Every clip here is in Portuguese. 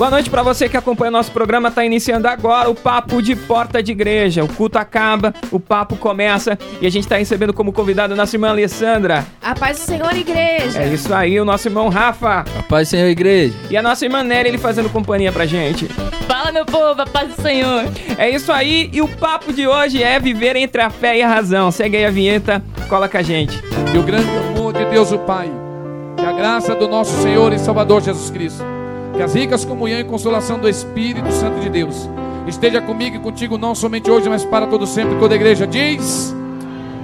Boa noite para você que acompanha o nosso programa. Tá iniciando agora o Papo de Porta de Igreja. O culto acaba, o papo começa e a gente tá recebendo como convidado a nossa irmã Alessandra. A paz do Senhor, igreja. É isso aí, o nosso irmão Rafa. A paz do Senhor, igreja. E a nossa irmã Nery, ele fazendo companhia pra gente. Fala, meu povo, a paz do Senhor. É isso aí, e o papo de hoje é viver entre a fé e a razão. Segue aí a vinheta, cola com a gente. E o grande amor de Deus o Pai, e a graça do nosso Senhor e Salvador Jesus Cristo, que as ricas comunhão e consolação do Espírito Santo de Deus esteja comigo e contigo não somente hoje, mas para todo sempre. Toda a igreja diz: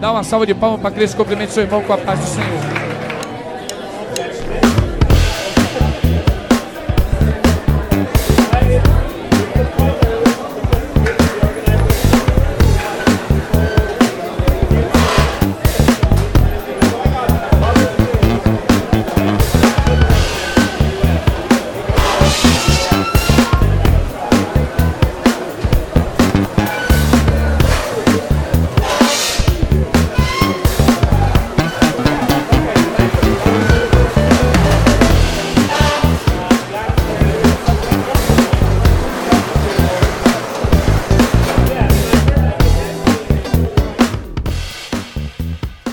dá uma salva de palmas para Cristo, cumprimente seu irmão com a paz do Senhor.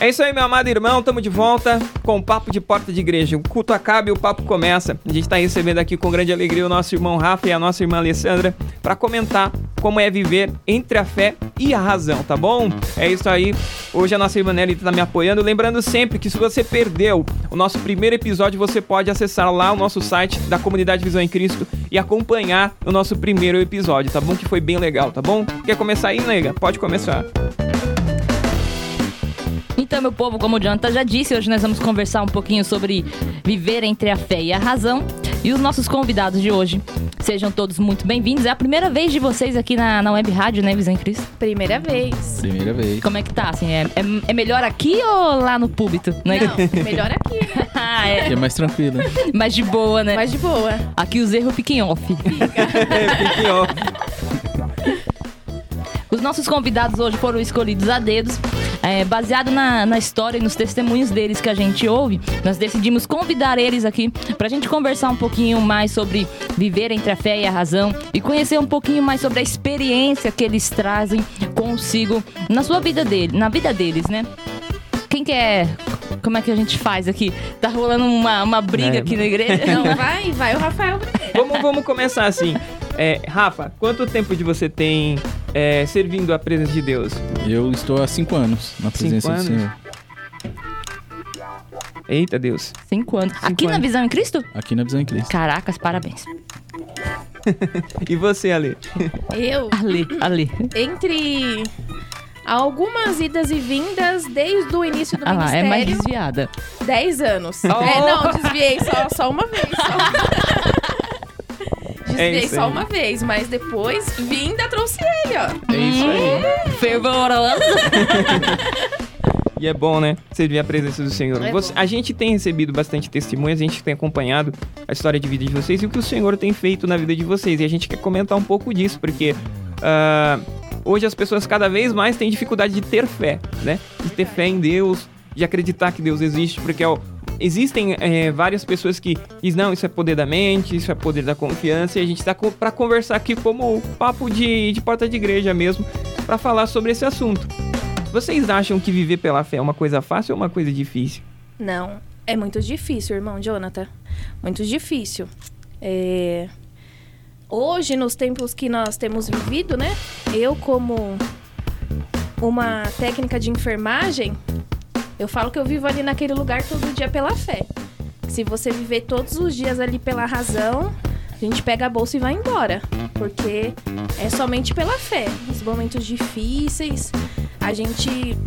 É isso aí, meu amado irmão. Tamo de volta com o Papo de Porta de Igreja. O culto acaba e o papo começa. A gente tá recebendo aqui com grande alegria o nosso irmão Rafa e a nossa irmã Alessandra para comentar como é viver entre a fé e a razão, tá bom? É isso aí. Hoje a nossa irmã Nelly tá me apoiando. Lembrando sempre que se você perdeu o nosso primeiro episódio, você pode acessar lá o nosso site da Comunidade Visão em Cristo e acompanhar o nosso primeiro episódio, tá bom? Que foi bem legal, tá bom? Quer começar aí, nega? Pode começar. Então, meu povo, como o Jonathan já disse, hoje nós vamos conversar um pouquinho sobre viver entre a fé e a razão. E os nossos convidados de hoje, sejam todos muito bem-vindos. É a primeira vez de vocês aqui na, na Web Rádio, né, em Cristo? Primeira vez. Primeira vez. Como é que tá, assim? É, é, é melhor aqui ou lá no púlpito? Né? Não, melhor aqui, né? ah, Que é. é mais tranquilo. né? Mais de boa, né? Mais de boa. Aqui os erros fiquem off. Fique, ó. Os nossos convidados hoje foram escolhidos a dedos. É, baseado na, na história e nos testemunhos deles que a gente ouve, nós decidimos convidar eles aqui pra gente conversar um pouquinho mais sobre viver entre a fé e a razão e conhecer um pouquinho mais sobre a experiência que eles trazem consigo na sua vida dele, na vida deles, né? Quem quer. Como é que a gente faz aqui? Tá rolando uma, uma briga É. aqui na igreja? Não, vai, vai o Rafael. Vamos, vamos começar assim. É, Rafa, quanto tempo de você tem é, servindo a presença de Deus? Eu estou há cinco anos na presença anos? do Senhor. Eita Deus. Cinco anos. aqui na anos. Visão em Cristo? Aqui na Visão em Cristo. Caracas, parabéns. E você, Ale? Eu, Ali, ali. entre algumas idas e vindas, desde o início do Ah lá, é mais ministério, desviada. 10 anos. Oh. É, não, desviei só, só uma vez. Só. desviei isso só aí. uma vez, mas depois, vinda, trouxe ele, ó. É isso aí. Fervorosa. E é bom, né? Servir a presença do Senhor. É Você- a gente tem recebido bastante testemunhas, a gente tem acompanhado a história de vida de vocês e o que o Senhor tem feito na vida de vocês. E a gente quer comentar um pouco disso, porque ah, hoje as pessoas cada vez mais têm dificuldade de ter fé, né? De ter fé em Deus, de acreditar que Deus existe, porque ó, existem eh, várias pessoas que dizem, não, isso é poder da mente, isso é poder da confiança, e a gente tá co- pra conversar aqui como papo de, de porta de igreja mesmo, pra falar sobre esse assunto. Vocês acham que viver pela fé é uma coisa fácil ou uma coisa difícil? Não, é muito difícil, irmão Jonathan. Muito difícil. É, Hoje, nos tempos que nós temos vivido, né? Eu, como uma técnica de enfermagem, eu falo que eu vivo ali naquele lugar todo dia pela fé. Se você viver todos os dias ali pela razão, a gente pega a bolsa e vai embora. Porque é somente pela fé. Nos momentos difíceis, a gente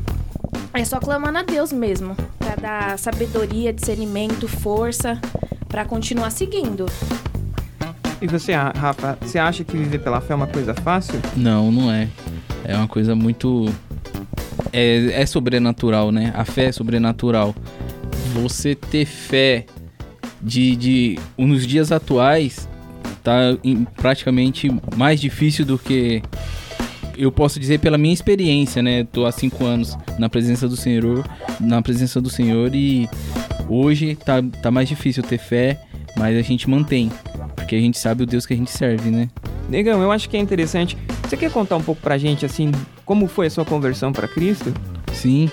é só clamando a Deus mesmo, Pra dar sabedoria, discernimento, força pra continuar seguindo. E você, Rafa, você acha que viver pela fé é uma coisa fácil? Não, não é. É uma coisa muito. É, é sobrenatural, né? A fé é sobrenatural. Você ter fé de, de. Nos dias atuais tá em- praticamente mais difícil do que. Eu posso dizer pela minha experiência, né? Tô há cinco anos na presença do Senhor, na presença do Senhor e hoje tá, tá mais difícil ter fé, mas a gente mantém. Porque a gente sabe o Deus que a gente serve, né? Negão, eu acho que é interessante. Você quer contar um pouco pra gente, assim, como foi a sua conversão pra Cristo? Sim.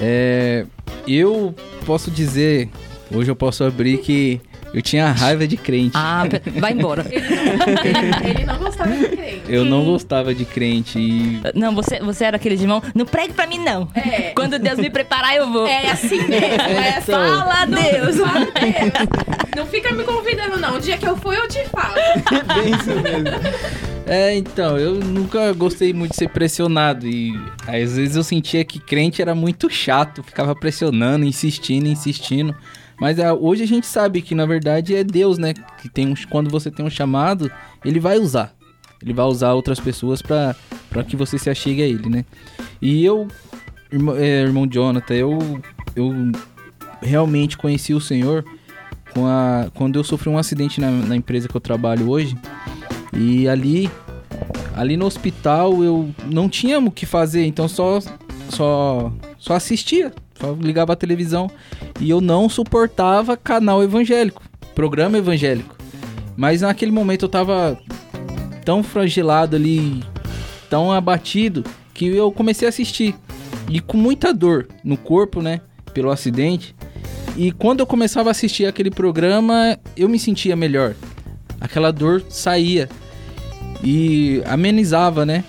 É, eu posso dizer, hoje eu posso abrir que eu tinha raiva de crente. Ah, vai embora. Ele não, gostava de crente. Eu não gostava de crente e Não, você, você era aquele de irmão, não pregue pra mim não. É. Quando Deus me preparar, eu vou. É assim mesmo. É Então. fala Deus. Fala Deus. Fica me convidando, não. O dia que eu for, eu te falo. Bem isso mesmo. É, então, eu nunca gostei muito de ser pressionado e às vezes eu sentia que crente era muito chato, ficava pressionando, insistindo, insistindo. Mas ah, hoje a gente sabe que na verdade é Deus, né? Que tem um, quando você tem um chamado, ele vai usar. Ele vai usar outras pessoas pra que você se achegue a ele, né? E eu, irmão, é, irmão Jonathan, eu, eu realmente conheci o Senhor com a, quando eu sofri um acidente na, na empresa que eu trabalho hoje. E ali, ali no hospital eu não tinha o que fazer, então só, só, só assistia, só ligava a televisão e eu não suportava canal evangélico, programa evangélico. Mas naquele momento eu tava tão fragilado ali, tão abatido que eu comecei a assistir e com muita dor no corpo, né, pelo acidente. E quando eu começava a assistir aquele programa, eu me sentia melhor. Aquela dor saía e amenizava, né?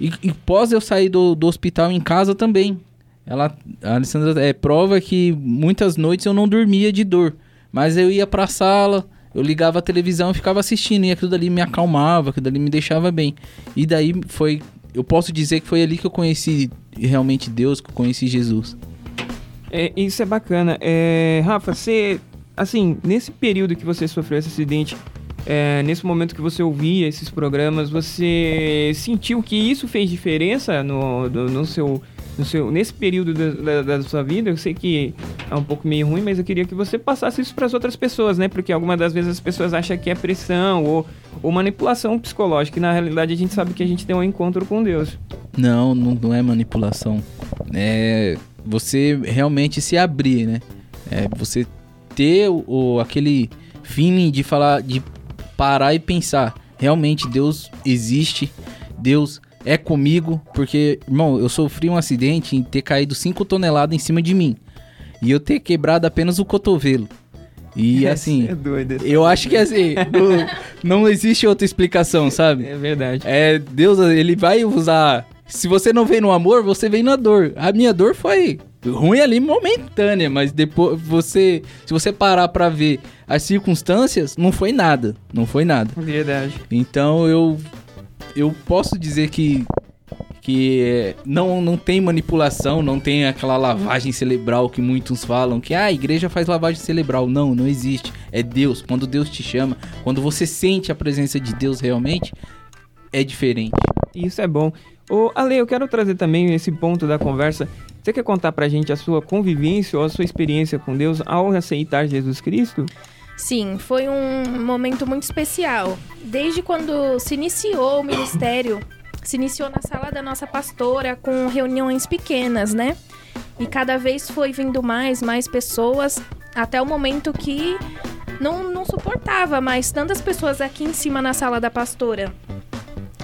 E, e pós eu sair do, do hospital em casa também. Ela, a Alessandra é prova que muitas noites eu não dormia de dor, mas eu ia pra sala, eu ligava a televisão e ficava assistindo e aquilo dali me acalmava, aquilo dali me deixava bem. E daí foi, eu posso dizer que foi ali que eu conheci realmente Deus, que eu conheci Jesus. É, isso é bacana. É, Rafa, você, assim, nesse período que você sofreu esse acidente, é, nesse momento que você ouvia esses programas, você sentiu que isso fez diferença no, do- no seu, no seu, nesse período da, da- da sua vida? Eu sei que é um pouco meio ruim, mas eu queria que você passasse isso para as outras pessoas, né? Porque algumas das vezes as pessoas acham que é pressão ou, ou manipulação psicológica, e na realidade a gente sabe que a gente tem um encontro com Deus. Não, não, não é manipulação. É você realmente se abrir, né? É você ter o, o- aquele feeling de falar, de parar e pensar. Realmente Deus existe, Deus é comigo, porque, irmão, eu sofri um acidente em ter caído 5 toneladas em cima de mim. E eu ter quebrado apenas o cotovelo. E assim, é doido. eu acho que assim, não, não existe outra explicação, sabe? É verdade. É, Deus, ele vai usar. Se você não vem no amor, você vem na dor. A minha dor foi ruim ali momentânea, mas depois você, se você parar pra ver as circunstâncias, não foi nada, não foi nada. Verdade. Então eu eu posso dizer que que é, não não tem manipulação, não tem aquela lavagem cerebral que muitos falam que ah, a igreja faz lavagem cerebral. Não, não existe. É Deus. Quando Deus te chama, quando você sente a presença de Deus realmente, é diferente. Isso é bom. Ô, Ale, eu quero trazer também esse ponto da conversa. Você quer contar pra gente a sua convivência ou a sua experiência com Deus ao aceitar Jesus Cristo? Sim, foi um momento muito especial. Desde quando se iniciou o ministério, se iniciou na sala da nossa pastora com reuniões pequenas, né? E cada vez foi vindo mais, mais pessoas, até o momento que não, não suportava mais tantas pessoas aqui em cima na sala da pastora.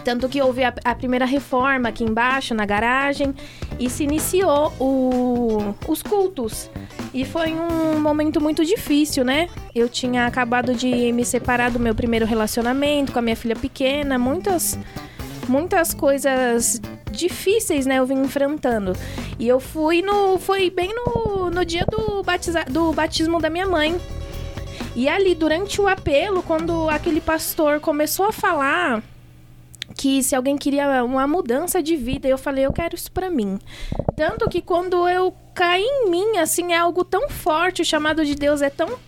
Tanto que houve a, a primeira reforma aqui embaixo, na garagem, e se iniciou o- os cultos. E foi um momento muito difícil, né? Eu tinha acabado de me separar do meu primeiro relacionamento com a minha filha pequena, muitas muitas coisas difíceis, né? Eu vim enfrentando. E eu fui no foi bem no, no dia do, batiza, do batismo da minha mãe. E ali durante o apelo, quando aquele pastor começou a falar que se alguém queria uma mudança de vida, eu falei, eu quero isso pra mim. Tanto que quando eu caí em mim, assim, é algo tão forte, o chamado de Deus é tão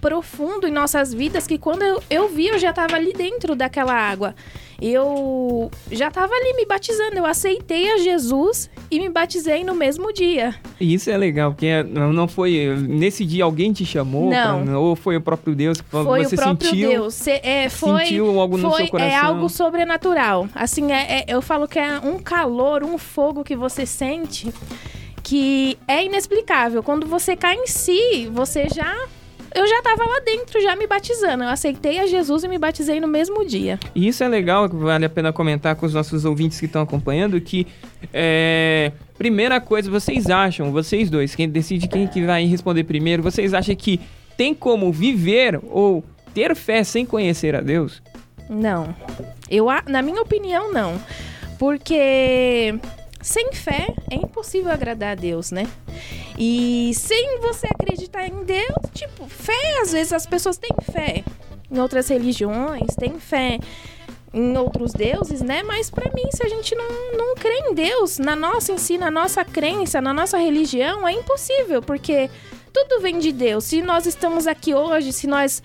profundo em nossas vidas que quando eu, eu vi, eu já tava ali dentro daquela água. Eu já tava ali me batizando, eu aceitei a Jesus e me batizei no mesmo dia. Isso é legal, porque é- não foi. Nesse dia alguém te chamou? Não. pra- ou foi o próprio Deus que Foi você o próprio sentiu? Deus. Cê- é, foi, sentiu algo no foi, seu coração? É algo sobrenatural. Assim, é, é- eu falo que é um calor, um fogo que você sente que é inexplicável. Quando você cai em si, você já eu já tava lá dentro, já me batizando. Eu aceitei a Jesus e me batizei no mesmo dia. E isso é legal, vale a pena comentar com os nossos ouvintes que estão acompanhando, que é, primeira coisa, vocês acham, vocês dois, quem decide quem que vai responder primeiro, vocês acham que tem como viver ou ter fé sem conhecer a Deus? Não. Eu, na minha opinião, não. Porque sem fé é impossível agradar a Deus, né? E sem você acreditar em Deus, tipo, fé, às vezes as pessoas têm fé em outras religiões, têm fé em outros deuses, né? Mas pra mim, se a gente não, não crê em Deus, na nossa em si, na nossa crença, na nossa religião, é impossível, porque tudo vem de Deus. Se nós estamos aqui hoje, se nós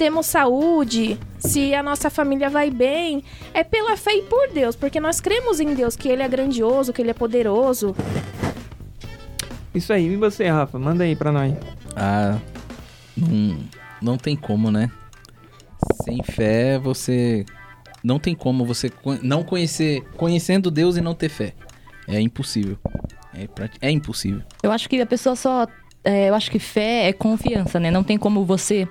temos saúde, se a nossa família vai bem, é pela fé e por Deus, porque nós cremos em Deus, que Ele é grandioso, que Ele é poderoso. Isso aí, e você, Rafa? Manda aí pra nós. Ah, não, não tem como, né? Sem fé, você. Não tem como você não conhecer. Conhecendo Deus e não ter fé. É impossível. É, é impossível. Eu acho que a pessoa só. é, eu acho que fé é confiança, né? Não tem como você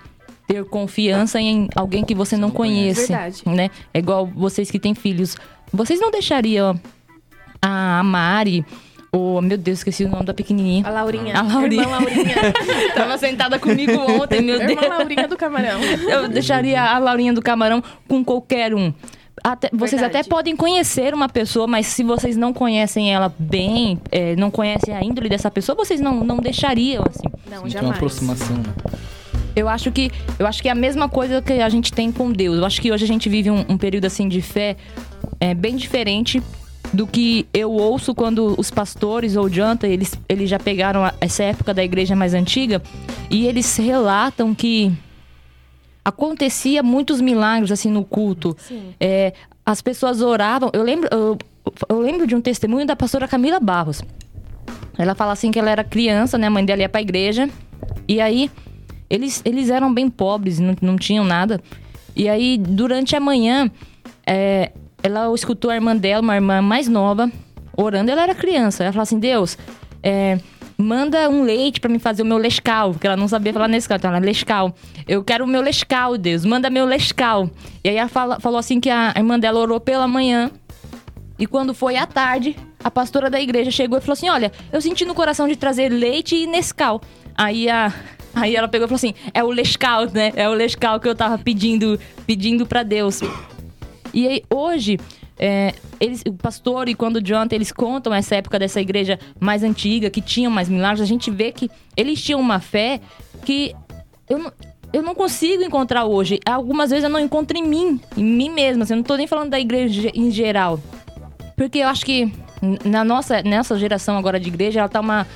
ter confiança em alguém que você não não conhece. Verdade. Né? É igual vocês que têm filhos. Vocês não deixariam a Mari, ou, meu Deus, esqueci o nome da pequenininha. A Laurinha. A Laurinha. Irmã Laurinha. Tava sentada comigo ontem, meu Deus. Irmã Laurinha do Camarão. Eu deixaria a Laurinha do Camarão com qualquer um. Até- vocês até podem conhecer uma pessoa, mas se vocês não conhecem ela bem, é, não conhecem a índole dessa pessoa, vocês não, não deixariam, assim. Não, Não tem uma jamais. aproximação, né? Eu acho que eu acho que é a mesma coisa que a gente tem com Deus. Eu acho que hoje a gente vive um, um período assim de fé é, bem diferente do que eu ouço quando os pastores ou janta eles, eles já pegaram a- essa época da igreja mais antiga e eles relatam que acontecia muitos milagres assim no culto. É, as pessoas oravam. Eu lembro, eu, eu lembro de um testemunho da pastora Camila Barros. Ela fala assim que ela era criança, né? A mãe dela ia pra igreja. E aí, eles, eles eram bem pobres, não, não tinham nada. E aí, durante a manhã, é, ela escutou a irmã dela, uma irmã mais nova, orando. Ela era criança. Ela falou assim: Deus, é, manda um leite pra me fazer o meu lescal. Porque ela não sabia falar nesse então ela lescal. Eu quero o meu lescal, Deus, manda meu lescal. E aí ela fala- falou assim que a irmã dela orou pela manhã. E quando foi à tarde, a pastora da igreja chegou e falou assim: Olha, eu senti no coração de trazer leite e Nescau. Aí a. Aí ela pegou e falou assim: É o Lescal, né? É o Lescal que eu tava pedindo, pedindo para Deus. E aí, hoje, é, eles, o pastor e quando o Jonathan, eles contam essa época dessa igreja mais antiga, que tinham mais milagres, a gente vê que eles tinham uma fé que eu não, eu não consigo encontrar hoje. Algumas vezes eu não encontro em mim, em mim mesma. Assim, eu não tô nem falando da igreja em geral. Porque eu acho que na nossa, nessa geração agora de igreja, ela tá uma.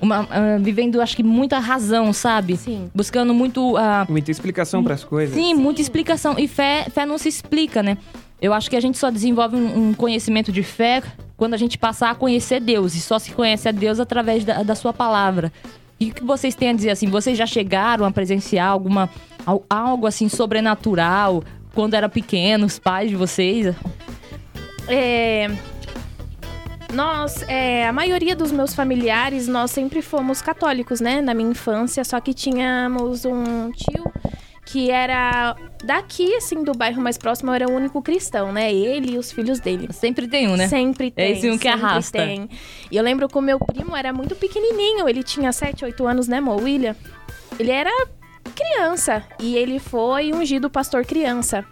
Uma ah, vivendo, acho que, muita razão, sabe? Sim. Buscando muito. ah, Muita explicação pras coisas. Sim, muita explicação. E fé, fé não se explica, né? Eu acho que a gente só desenvolve um, um conhecimento de fé quando a gente passar a conhecer Deus. E só se conhece a Deus através da, da sua palavra. E o que vocês têm a dizer assim? Vocês já chegaram a presenciar alguma al- algo assim sobrenatural quando era pequeno, os pais de vocês? É, Nós, é, a maioria dos meus familiares, nós sempre fomos católicos, né? Na minha infância, só que tínhamos um tio que era daqui, assim, do bairro mais próximo, era o único cristão, né? Ele e os filhos dele. Sempre tem um, né? Sempre tem. É esse um que arrasta. Tem. E eu lembro que o meu primo era muito pequenininho, ele tinha 7, 8 anos, né, Mo? William? Ele era criança e ele foi ungido pastor criança.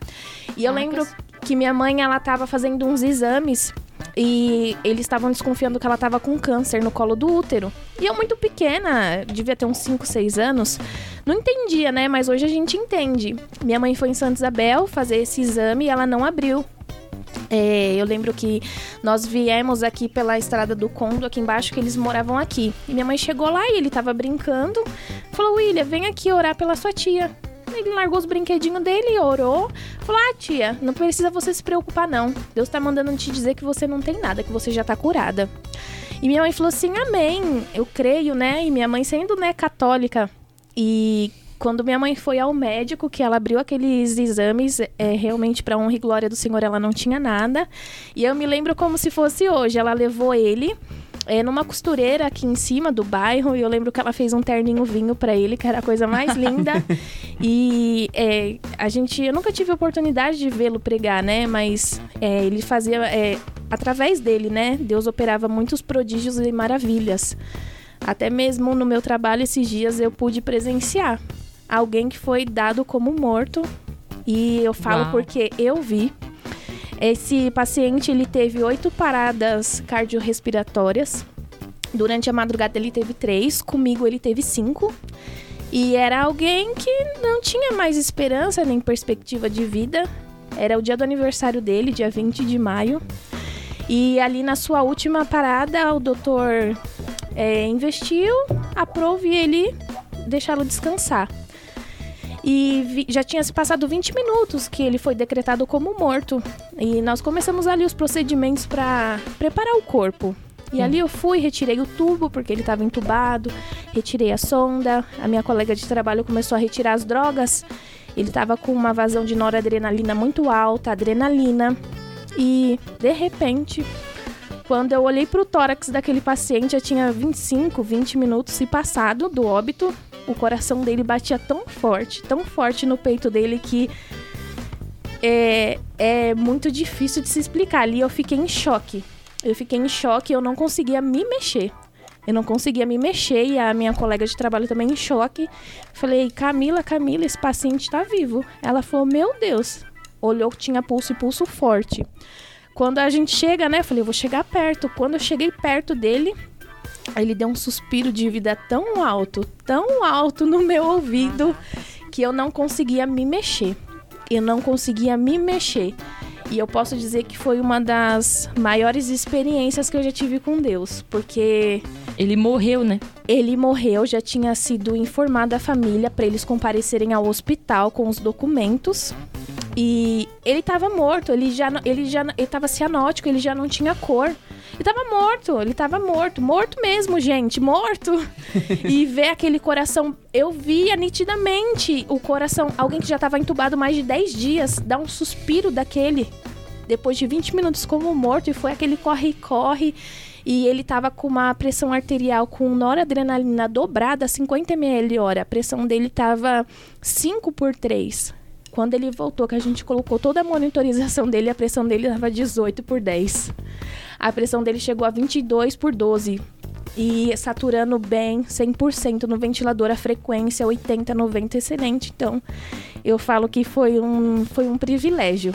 E eu Caracas. lembro que minha mãe, ela tava fazendo uns exames e eles estavam desconfiando que ela tava com câncer no colo do útero. E eu muito pequena, devia ter uns 5, 6 anos, não entendia, né? Mas hoje a gente entende. Minha mãe foi em Santa Isabel fazer esse exame e ela não abriu. É, eu lembro que nós viemos aqui pela estrada do Condo, aqui embaixo, que eles moravam aqui. E minha mãe chegou lá e ele tava brincando. Falou, William, vem aqui orar pela sua tia. Ele largou os brinquedinhos dele, orou. Falou, ah, tia, não precisa você se preocupar, não. Deus tá mandando te dizer que você não tem nada, que você já tá curada. E minha mãe falou assim, amém, eu creio, né? E minha mãe sendo, né, católica. E quando minha mãe foi ao médico, que ela abriu aqueles exames, é, realmente, para honra e glória do Senhor, ela não tinha nada. E eu me lembro como se fosse hoje. Ela levou ele é, numa costureira aqui em cima do bairro. E eu lembro que ela fez um terninho vinho para ele, que era a coisa mais linda. e é, a gente, eu nunca tive a oportunidade de vê-lo pregar, né? Mas é, ele fazia, é, através dele, né? Deus operava muitos prodígios e maravilhas. Até mesmo no meu trabalho esses dias eu pude presenciar alguém que foi dado como morto. E eu falo Uau. porque eu vi. Esse paciente ele teve oito paradas cardiorrespiratórias. Durante a madrugada ele teve três, comigo ele teve cinco. E era alguém que não tinha mais esperança nem perspectiva de vida. Era o dia do aniversário dele, dia 20 de maio. E ali na sua última parada, o doutor é, investiu, aprove ele deixá-lo descansar. E vi- já tinha se passado 20 minutos que ele foi decretado como morto. E nós começamos ali os procedimentos para preparar o corpo. E ali eu fui, retirei o tubo, porque ele estava entubado, retirei a sonda. A minha colega de trabalho começou a retirar as drogas. Ele estava com uma vazão de noradrenalina muito alta, adrenalina. E, de repente, quando eu olhei para o tórax daquele paciente, já tinha 25, 20 minutos se passado do óbito. O coração dele batia tão forte, tão forte no peito dele que é, é muito difícil de se explicar. Ali eu fiquei em choque. Eu fiquei em choque, eu não conseguia me mexer. Eu não conseguia me mexer e a minha colega de trabalho também em choque. Falei, Camila, Camila, esse paciente tá vivo. Ela falou, meu Deus. Olhou que tinha pulso e pulso forte. Quando a gente chega, né? Falei, eu vou chegar perto. Quando eu cheguei perto dele, ele deu um suspiro de vida tão alto, tão alto no meu ouvido, que eu não conseguia me mexer. Eu não conseguia me mexer. E eu posso dizer que foi uma das maiores experiências que eu já tive com Deus, porque Ele morreu, né? ele morreu, já tinha sido informada a família para eles comparecerem ao hospital com os documentos. E ele estava morto, ele já ele já ele tava cianótico, ele já não tinha cor. Ele tava morto, ele tava morto, morto mesmo, gente, morto. e ver aquele coração, eu via nitidamente o coração, alguém que já tava entubado mais de 10 dias, dar um suspiro daquele depois de 20 minutos como morto e foi aquele corre-corre e ele tava com uma pressão arterial com noradrenalina dobrada, 50 ml hora. A pressão dele tava 5 por 3. Quando ele voltou, que a gente colocou toda a monitorização dele, a pressão dele tava 18 por 10. A pressão dele chegou a 22 por 12. E saturando bem, 100% no ventilador, a frequência 80, 90, excelente. Então, eu falo que foi um, foi um privilégio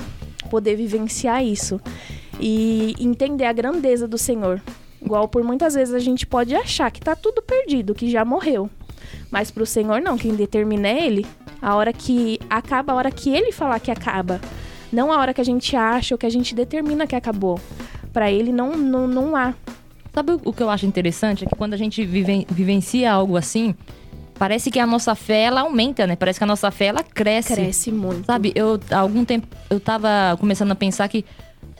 poder vivenciar isso e entender a grandeza do Senhor. Igual por muitas vezes a gente pode achar que tá tudo perdido, que já morreu. Mas pro Senhor não, quem determina é ele. A hora que acaba, a hora que ele falar que acaba. Não a hora que a gente acha ou que a gente determina que acabou. Pra ele não, não, não há. Sabe o que eu acho interessante? É que quando a gente viven- vivencia algo assim, parece que a nossa fé, ela aumenta, né? Parece que a nossa fé, ela cresce. Cresce muito. Sabe, eu há algum tempo eu tava começando a pensar que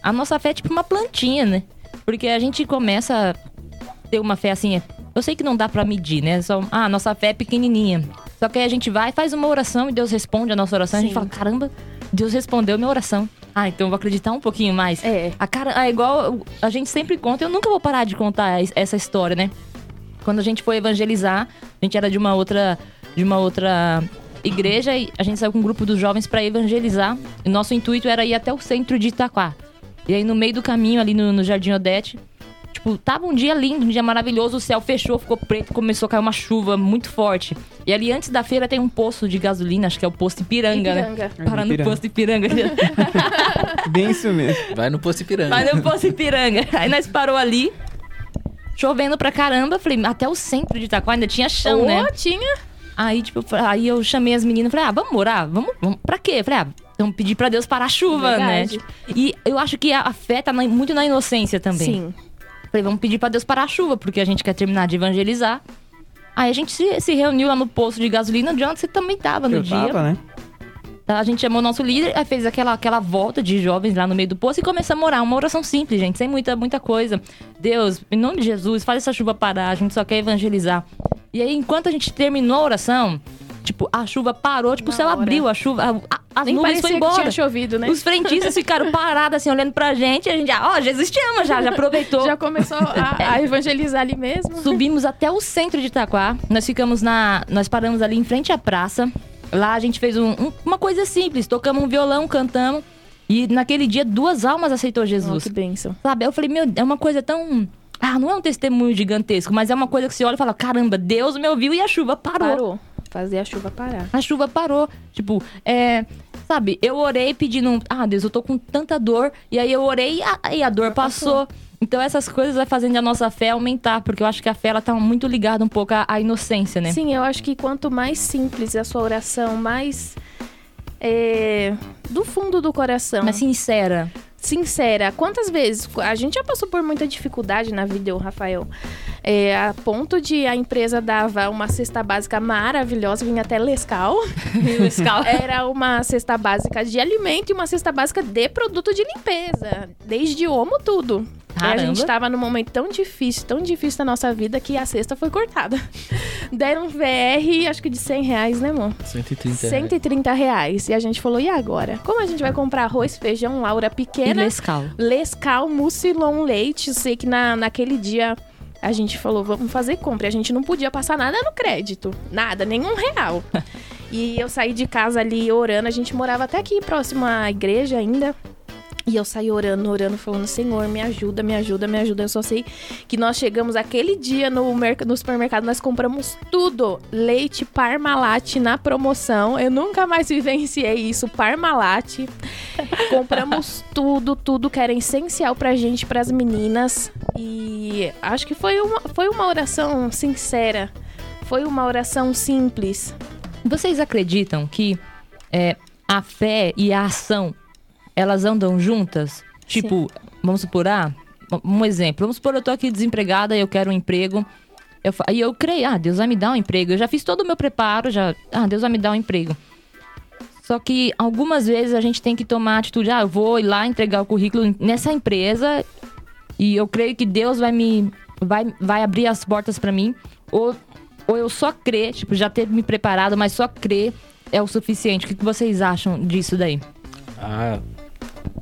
a nossa fé é tipo uma plantinha, né? Porque a gente começa a ter uma fé assim, é- eu sei que não dá pra medir, né? Só, ah, a nossa fé é pequenininha. Só que aí a gente vai, faz uma oração e Deus responde a nossa oração. A gente Sim. fala, caramba, Deus respondeu minha oração. Ah, então eu vou acreditar um pouquinho mais. É. A cara, é igual a gente sempre conta, eu nunca vou parar de contar es- essa história, né? Quando a gente foi evangelizar, a gente era de uma outra de uma outra igreja e a gente saiu com um grupo dos jovens para evangelizar. E nosso intuito era ir até o centro de Itaquá. E aí no meio do caminho ali no, no Jardim Odete, tipo, tava um dia lindo, um dia maravilhoso, o céu fechou, ficou preto, começou a cair uma chuva muito forte. E ali antes da feira tem um posto de gasolina, acho que é o posto Ipiranga, né? Ipiranga. Para no posto Ipiranga. Bem isso mesmo. Vai no Poço Ipiranga. Mas no Poço Ipiranga. Aí nós parou ali, chovendo pra caramba. Falei, até o centro de Itaquá ainda tinha chão, Ô, né? tinha. Aí, tipo, aí eu chamei as meninas falei, ah, vamos orar? Vamos, vamos pra quê? Falei, ah, vamos pedir pra Deus parar a chuva, né? Verdade. Tipo, e eu acho que a, fé tá muito na inocência também. Sim. Falei, vamos pedir pra Deus parar a chuva, porque a gente quer terminar de evangelizar. Aí a gente se, se reuniu lá no posto de gasolina, de onde você também tava no Eu dia. tava, né? Tá, A gente chamou o nosso líder, fez aquela, aquela volta de jovens lá no meio do poço e começamos a orar. Uma oração simples, gente, sem muita, muita coisa. Deus, em nome de Jesus, faz essa chuva parar, a gente só quer evangelizar. E aí, enquanto a gente terminou a oração, tipo, a chuva parou, tipo, Na o céu hora. abriu, a chuva. a- as Nem nuvens foi embora. tinha chovido, né? Os frentistas ficaram parados assim, olhando pra gente. E a gente já, ó, Jesus te ama, já, já aproveitou. Já começou a, a evangelizar ali mesmo. Subimos até o centro de Itaquá. Nós ficamos na. Nós paramos ali em frente à praça. Lá a gente fez um- um- uma coisa simples. Tocamos um violão, cantamos. E naquele dia, duas almas aceitou Oh, Jesus. que bênção. Sabe? Eu falei, meu, é uma coisa tão. Ah, não é um testemunho gigantesco, mas é uma coisa que você olha e fala: caramba, Deus me ouviu e a chuva parou. Parou. Fazer a chuva parar. A chuva parou. Tipo, é. Sabe, eu orei pedindo. Ah, Deus, eu tô com tanta dor. E aí eu orei e a, e a dor passou. Então essas coisas vai fazendo a nossa fé aumentar, porque eu acho que a fé ela tá muito ligada um pouco à, à inocência, né? Sim, eu acho que quanto mais simples a sua oração, mais é, do fundo do coração, Mas sincera. Sincera. Quantas vezes a gente já passou por muita dificuldade na vida, ô Rafael, é, a ponto de a empresa dava uma cesta básica maravilhosa, vinha até Lescal. Era uma cesta básica de alimento e uma cesta básica de produto de limpeza, desde homo tudo. E a Caramba. gente tava num momento tão difícil, tão difícil da nossa vida que a cesta foi cortada. Deram um VR, acho que de 100 reais, né, amor? 130 reais. 130 reais. E a gente falou, e agora? Como a gente vai comprar arroz, feijão, Laura E pequena, Lescal. Lescal, mucilon, leite? Eu sei que na, naquele dia a gente falou, vamos fazer compra. A gente não podia passar nada no crédito. Nada, nenhum real. e eu saí de casa ali orando. A gente morava até aqui próximo à igreja ainda. E eu saí orando, orando, falando, Senhor, me ajuda, me ajuda, me ajuda. Eu só sei que nós chegamos aquele dia no, no supermercado, nós compramos tudo. Leite Parmalat na promoção. Eu nunca mais vivenciei isso, Parmalat. compramos tudo, tudo que era essencial pra gente, pras meninas. E acho que foi uma, foi uma oração sincera. Foi uma oração simples. Vocês acreditam que é, a fé e a ação elas andam juntas? Tipo, vamos supor, ah, um exemplo. Vamos supor, eu tô aqui desempregada e eu quero um emprego. Eu, e eu creio, ah, Deus vai me dar um emprego. Eu já fiz todo o meu preparo, já. Ah, Deus vai me dar um emprego. Só que algumas vezes a gente tem que tomar a atitude, ah, eu vou ir lá entregar o currículo nessa empresa e eu creio que Deus vai me vai, vai abrir as portas pra mim ou ou eu só crer, tipo, já ter me preparado, mas só crer é o suficiente. O que que vocês acham disso daí? Ah,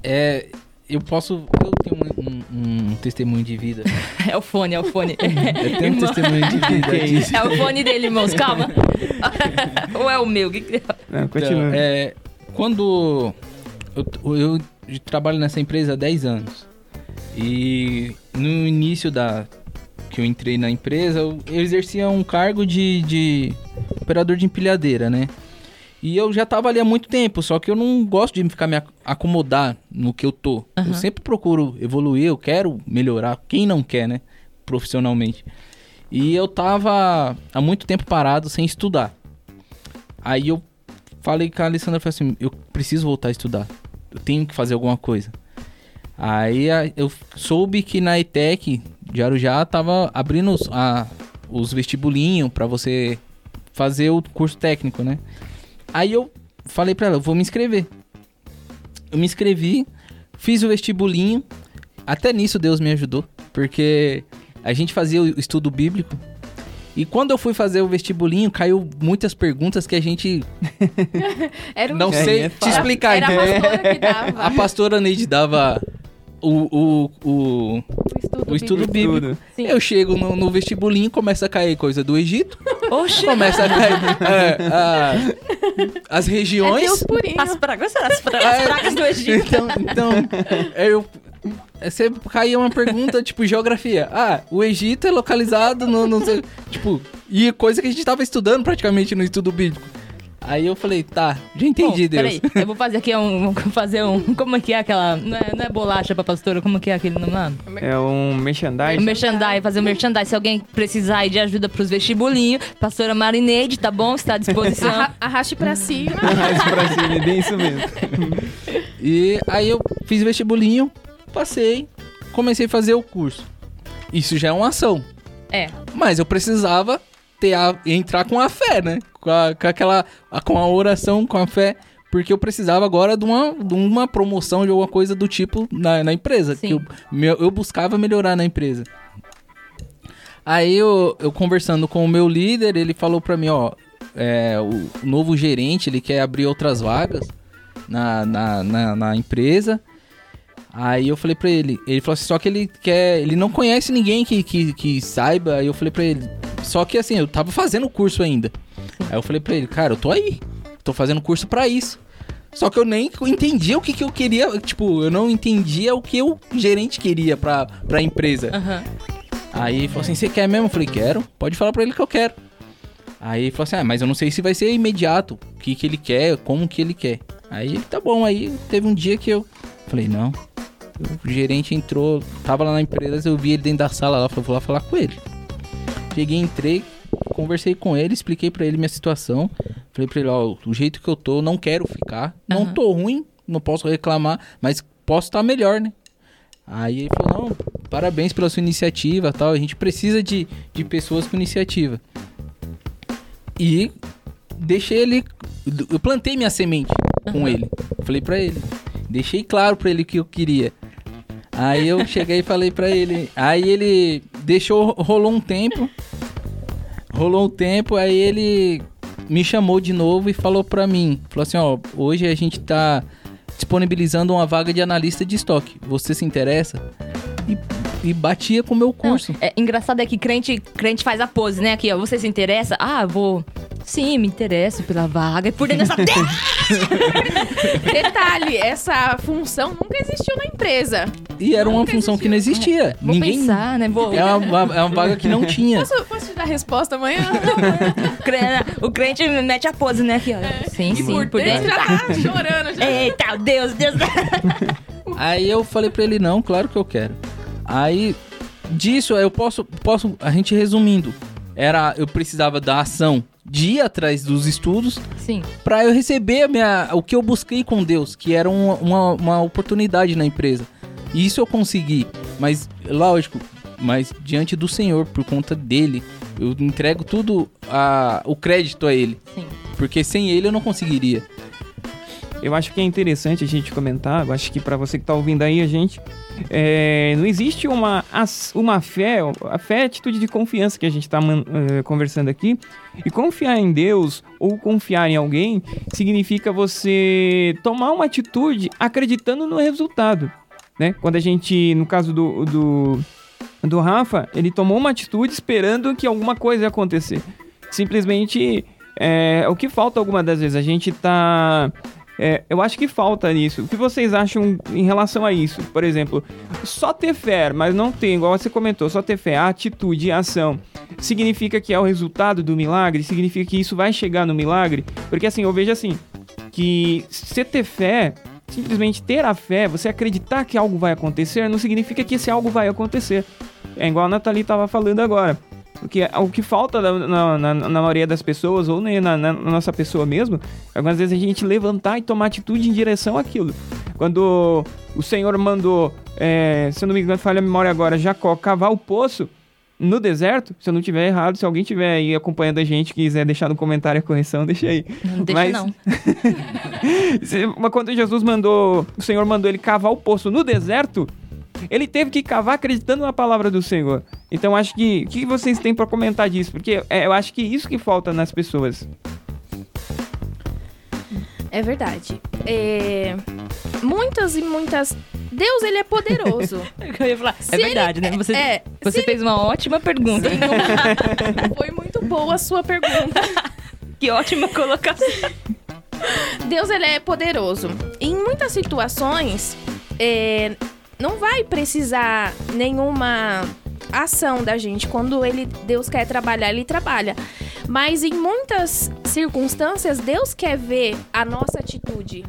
é. Eu posso. Eu tenho um, um- um testemunho de vida. É o fone, é o fone. Eu tenho um testemunho de vida disso. É o fone dele, irmãos, calma. Ou é o meu? Que que- Não, continua. Então, é, quando eu, eu trabalho nessa empresa há 10 anos e no início da que eu entrei na empresa, eu, eu exercia um cargo de, de operador de empilhadeira, né? E eu já tava ali há muito tempo, só que eu não gosto de ficar me ac- acomodar no que eu tô. Eu sempre procuro evoluir, eu quero melhorar. Quem não quer, né? Profissionalmente. E eu tava há muito tempo parado sem estudar. Aí eu falei com a Alessandra, falei assim, eu preciso voltar a estudar. Eu tenho que fazer alguma coisa. Aí eu soube que na ETEC de Arujá tava abrindo os, a- os vestibulinhos pra você fazer o curso técnico, né? Aí eu falei pra ela, eu vou me inscrever. Eu me inscrevi, fiz o vestibulinho. Até nisso Deus me ajudou, porque a gente fazia o estudo bíblico. E quando eu fui fazer o vestibulinho, caiu muitas perguntas que a gente Era o- não É, sei é te fácil. explicar. Era a pastora que dava A pastora Neide dava o, o, o, o estudo, bíblico. Eu chego no, no vestibulinho, começa a cair coisa do Egito, Oxi! começa a cair é, a- as É regiões. Deus purinho. As pragas, as pragas, as pragas do Egito. Então, então eu, você caía uma pergunta, tipo, geografia. Ah, o Egito é localizado no, no tipo, e coisa que a gente tava estudando praticamente no estudo bíblico. Aí eu falei, tá, já entendi, Bom, Deus. Peraí, eu vou fazer aqui um. vou Fazer um. Como é que é aquela. Não é, não é bolacha pra pastora, como que é aquele nome lá? É um O merchandising. merchandise, fazer o merchandise. Se alguém precisar aí de ajuda pros vestibulinhos, pastora Marineide, tá bom? Está à disposição. Arra- Arraste pra cima. Mais pra cima, é bem isso mesmo. E aí eu fiz vestibulinho, passei, comecei a fazer o curso. Isso já é uma ação. É. Mas eu precisava ter a- entrar com a fé, né? Com, a- com aquela. a- com a oração, com a fé. Porque eu precisava agora de uma, de uma promoção de alguma coisa do tipo na, na empresa. Sim. Que eu, meu- eu buscava melhorar na empresa. Aí eu, eu conversando com o meu líder, ele falou pra mim, ó, é, o novo gerente, ele quer abrir outras vagas na, na, na, na empresa. Aí eu falei pra ele, ele falou assim, só que ele quer, ele não conhece ninguém que, que, que saiba. Aí eu falei pra ele, só que assim, eu tava fazendo o curso ainda. Aí eu falei pra ele, cara, eu tô aí, tô fazendo curso pra isso. Só que eu nem entendia o que, que eu queria, tipo, eu não entendia o que o gerente queria pra, pra empresa. Aham. Aí ele falou assim, você quer mesmo? Eu falei, quero, pode falar pra ele que eu quero. Aí ele falou assim, ah, mas eu não sei se vai ser imediato, o que, que ele quer, como que ele quer. Aí ele, tá bom, aí teve um dia que eu falei, não. O gerente entrou, tava lá na empresa, eu vi ele dentro da sala lá, falei, vou lá falar com ele. Cheguei, entrei, conversei com ele, expliquei pra ele minha situação. Falei pra ele, ó, o jeito que eu tô, não quero ficar. Não Aham. tô ruim, não posso reclamar, mas posso estar melhor, né? Aí ele falou, não, parabéns pela sua iniciativa tal. A gente precisa de, de pessoas com iniciativa. E deixei ele. Eu plantei minha semente com ele. Falei pra ele. Deixei claro pra ele o que eu queria. Aí eu cheguei e falei pra ele. Aí ele deixou, rolou um tempo. Rolou um tempo, aí ele me chamou de novo e falou pra mim. Falou assim, ó, hoje a gente tá disponibilizando uma vaga de analista de estoque. Você se interessa? E, e batia com o meu Não, curso. é engraçado é que crente, crente faz a pose, né? Aqui, ó. Você se interessa? Ah, vou. Sim, me interesso pela vaga. E por dentro dessa terra. Detalhe, essa função nunca existiu na empresa. E era uma Nunca função que não existia. Vou Ninguém. pensar, né? Vou. É uma, é uma vaga que não tinha. Posso, posso te dar a resposta amanhã? O crente mete a pose, né? Aqui, ó. Sim, E sim. por Por dentro dentro. já tá chorando. Já. Eita, Deus, Deus. Aí eu falei pra ele, não, claro que eu quero. Aí, disso, eu posso, posso, a gente resumindo, era, eu precisava da ação de ir atrás dos estudos Sim. pra eu receber minha, o que eu busquei com Deus, que era uma, uma, uma oportunidade na empresa. E isso eu consegui, mas, lógico, mas diante do Senhor, por conta dele, eu entrego tudo, a, o crédito a ele. Sim. Porque sem ele eu não conseguiria. Eu acho que é interessante a gente comentar, eu acho que pra você que tá ouvindo aí a gente, é, não existe uma, uma fé, a fé é a atitude de confiança que a gente tá man- eh, conversando aqui, e confiar em Deus ou confiar em alguém significa você tomar uma atitude acreditando no resultado, né? Quando a gente, no caso do, do, do Rafa, ele tomou uma atitude esperando que alguma coisa ia acontecer. Simplesmente, é, o que falta algumas das vezes, a gente tá... É, eu acho que falta nisso. O que vocês acham em relação a isso? Por exemplo, só ter fé, mas não ter, igual você comentou, só ter fé, atitude e ação, significa que é o resultado do milagre? Significa que isso vai chegar no milagre? Porque assim, eu vejo assim, que você ter fé, simplesmente ter a fé, você acreditar que algo vai acontecer, não significa que esse algo vai acontecer. É igual a Nathalie estava falando agora. Porque o que falta na, na, na- maioria das pessoas, ou na, na- nossa pessoa mesmo, algumas vezes a gente levantar e tomar atitude em direção àquilo. Quando o Senhor mandou, é, se eu não me engano, falha a memória agora, Jacó cavar o poço no deserto, se eu não tiver errado, se alguém tiver aí acompanhando a gente, quiser deixar no comentário a correção, deixa aí. Não deixa, Mas- não. Mas quando Jesus mandou, o Senhor mandou ele cavar o poço no deserto, ele teve que cavar acreditando na palavra do Senhor. Então acho que o que vocês têm pra comentar disso? Porque é, eu acho que isso que falta nas pessoas. É verdade. É, Muitas e muitas. Deus, ele é poderoso. Eu ia falar, Se é verdade, ele- né? Você, é, você fez uma ótima pergunta. Foi muito boa a sua pergunta. Que ótima colocação. Deus ele é poderoso. Em muitas situações, é, não vai precisar nenhuma ação da gente. Quando ele, Deus quer trabalhar, ele trabalha. Mas em muitas circunstâncias, Deus quer ver a nossa atitude.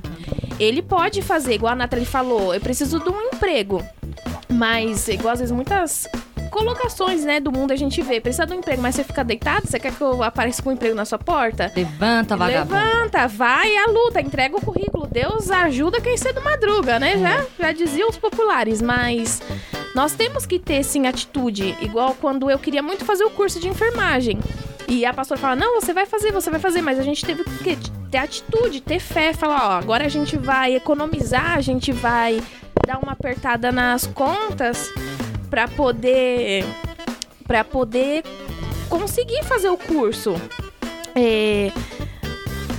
Ele pode fazer, igual a Nathalie falou, eu preciso de um emprego. Mas, igual às vezes muitas colocações, né, do mundo a gente vê. Precisa de um emprego, mas você fica deitado? Você quer que eu apareça com um emprego na sua porta? Levanta, vagabundo. Levanta, vai à luta, entrega o currículo. Deus ajuda quem cedo madruga, né? Já, já diziam os populares, mas nós temos que ter sim atitude, igual quando eu queria muito fazer o curso de enfermagem. E a pastora fala: "Não, você vai fazer, você vai fazer", mas a gente teve que ter atitude, ter fé, falar, ó, agora a gente vai economizar, a gente vai dar uma apertada nas contas para poder para poder conseguir fazer o curso. É,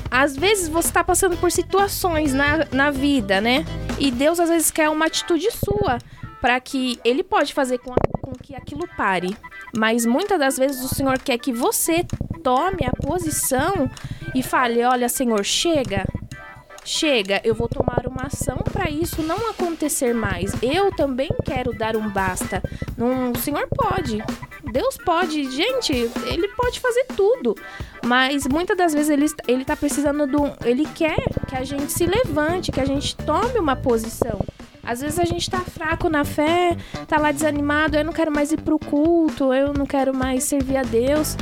às vezes você está passando por situações na, na vida, né? E Deus às vezes quer uma atitude sua para que ele pode fazer com, com que aquilo pare. Mas muitas das vezes o Senhor quer que você tome a posição e fale: "Olha, Senhor, chega. Chega, eu vou tomar uma ação para isso não acontecer mais. Eu também quero dar um basta. Não, o Senhor pode. Deus pode. Gente, ele pode fazer tudo. Mas muitas das vezes ele, ele tá precisando do. Ele quer que a gente se levante, que a gente tome uma posição. Às vezes a gente tá fraco na fé, tá lá desanimado, eu não quero mais ir pro culto, eu não quero mais servir a Deus.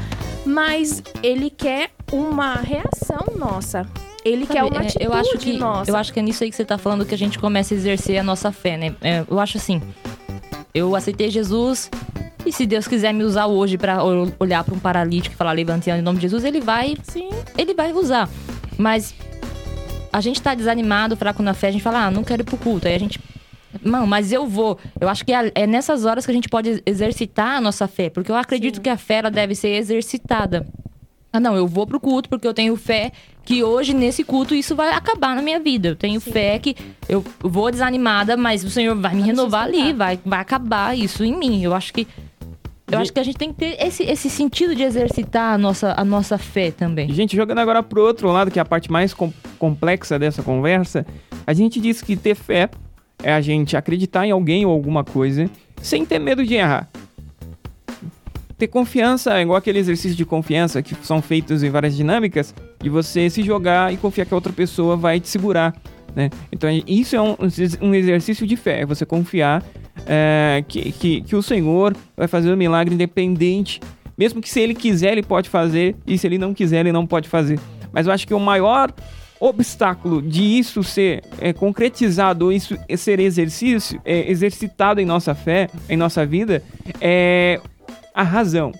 Mas ele quer uma reação nossa. Ele Sabe, quer uma é, atitude eu acho que nossa. Eu acho que é nisso aí que você tá falando que a gente começa a exercer a nossa fé, né? É, eu acho assim. Eu aceitei Jesus e se Deus quiser me usar hoje ol- olhar pra um paralítico e falar levante em nome de Jesus, ele vai, Sim, ele vai usar. Mas a gente tá desanimado, fraco na fé, a gente fala: "Ah, não quero ir pro culto". Aí a gente Não, mas eu vou. Eu acho que é é nessas horas que a gente pode exercitar a nossa fé, porque eu acredito Sim. que a fé ela deve ser exercitada. Ah, não, eu vou pro culto porque eu tenho fé que hoje, nesse culto, isso vai acabar na minha vida. Eu tenho Sim. fé que eu vou desanimada, mas o Senhor vai me renovar ali, vai, vai acabar isso em mim. Eu acho que. Eu acho que a gente tem que ter esse, esse sentido de exercitar a nossa, a nossa fé também. Gente, jogando agora pro outro lado, que é a parte mais com- complexa dessa conversa, a gente diz que ter fé é a gente acreditar em alguém ou alguma coisa sem ter medo de errar. Ter confiança é igual aquele exercício de confiança que são feitos em várias dinâmicas, de você se jogar e confiar que a outra pessoa vai te segurar. Né? Então isso é um, um exercício de fé, é você confiar é, que, que, que o Senhor vai fazer um milagre independente. Mesmo que se ele quiser, ele pode fazer, e se ele não quiser, ele não pode fazer. Mas eu acho que o maior obstáculo de isso ser é, concretizado, isso ser exercício, é, exercitado em nossa fé, em nossa vida, é a razão.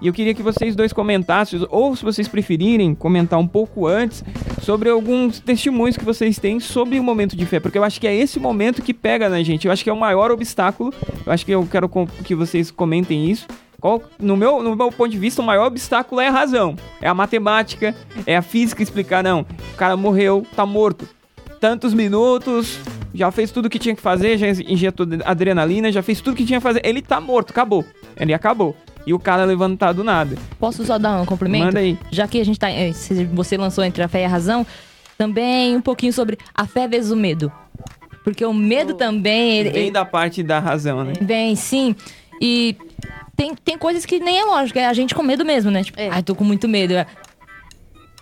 E eu queria que vocês dois comentassem, ou se vocês preferirem, comentar um pouco antes sobre alguns testemunhos que vocês têm sobre o momento de fé, porque eu acho que é esse momento que pega na gente. Eu acho que é o maior obstáculo. Eu acho que eu quero que vocês comentem isso. Qual, no, meu, no meu ponto de vista, o maior obstáculo é a razão. É a matemática, é a física explicar, não, o cara morreu, tá morto. Tantos minutos, já fez tudo que tinha que fazer, já injetou adrenalina, já fez tudo que tinha que fazer. Ele tá morto, acabou. Ele acabou. E o cara levantar do nada. Posso só dar um complemento? Manda aí. Já que a gente tá. eh, Você lançou entre a fé e a razão, também um pouquinho sobre a fé vezes o medo. Porque o medo também. Ele, Vem da parte da razão, né? Vem, sim. E tem, tem coisas que nem é lógico, é a gente com medo mesmo, né? Tipo, É. ai, tô com muito medo.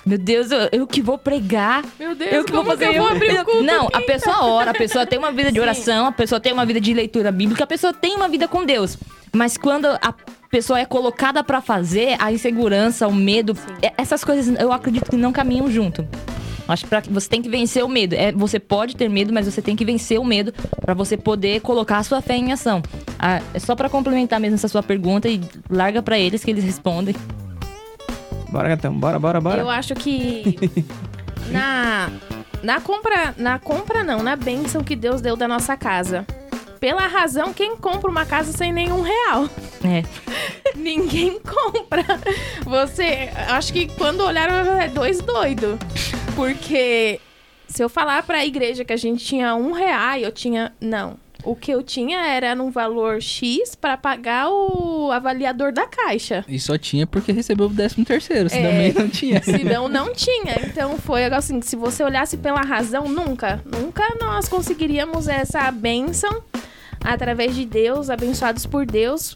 Meu Deus, eu, eu que vou pregar. Meu Deus, Eu que vou fazer. que eu vou abrir o culto Não, a pessoa ora, a pessoa tem uma vida de Sim. oração, a pessoa tem uma vida de leitura bíblica, a pessoa tem uma vida com Deus. Mas quando a pessoa é colocada pra fazer, a insegurança, o medo, é- essas coisas eu acredito que não caminham junto. Acho que pra- você tem que vencer o medo. É, você pode ter medo, mas você tem que vencer o medo pra você poder colocar a sua fé em ação. Ah, é só pra complementar mesmo essa sua pergunta e larga pra eles que eles respondem. Bora, gatão. Bora, bora, bora. Eu acho que na na compra, na compra não, na bênção que Deus deu da nossa casa. Pela razão, quem compra uma casa sem nenhum real? É. Ninguém compra. Você, acho que quando olharam, é dois doidos. Porque se eu falar pra igreja que a gente tinha um real, eu tinha. Não. O que eu tinha era num valor X pra pagar o avaliador da caixa. E só tinha porque recebeu o 13 terceiro, senão É. também não tinha. Senão não tinha. Então foi algo assim, se você olhasse pela razão, nunca, nunca nós conseguiríamos essa bênção através de Deus, abençoados por Deus.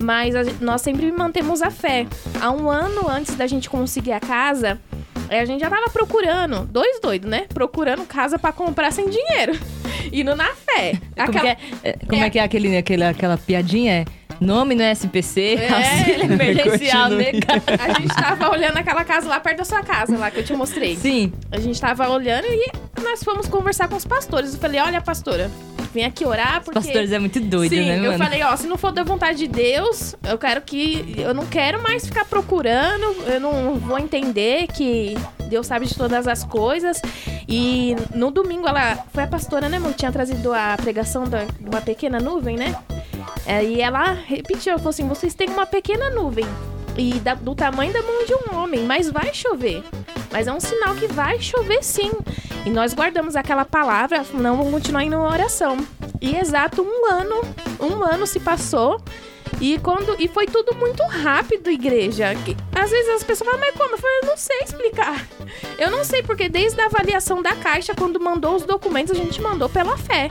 Mas a nós sempre mantemos a fé. Há um ano antes da gente conseguir a casa, eh, a gente já tava procurando, dois doidos, né? Procurando casa pra comprar sem dinheiro. Indo na fé. Como, Aquela- que é, é, como é que é aquele, aquele, aquela piadinha? É, nome no SPC, É. auxílio emergencial, Continue. nega. A gente tava olhando aquela casa lá perto da sua casa, lá que eu te mostrei. Sim. A gente tava olhando e nós fomos conversar com os pastores. Eu falei, olha, pastora, vem aqui orar, porque... Pastores é muito doido, Sim, né, eu mano? falei, ó, se não for da vontade de Deus, eu quero que... Eu não quero mais ficar procurando, eu não vou entender que Deus sabe de todas as coisas. E no domingo, ela... Foi a pastora, né, amor, tinha trazido a pregação da, de uma pequena nuvem, né? E ela repetiu, ela falou assim, vocês têm uma pequena nuvem. e da- do tamanho da mão de um homem, mas vai chover. Mas é um sinal que vai chover sim. E nós guardamos aquela palavra, não vamos continuar indo uma oração. E exato um ano, um ano se passou. E quando e foi tudo muito rápido, igreja. Às vezes as pessoas falam, mas como? Eu falei, eu não sei explicar. Eu não sei, porque desde a avaliação da caixa, quando mandou os documentos, a gente mandou pela fé.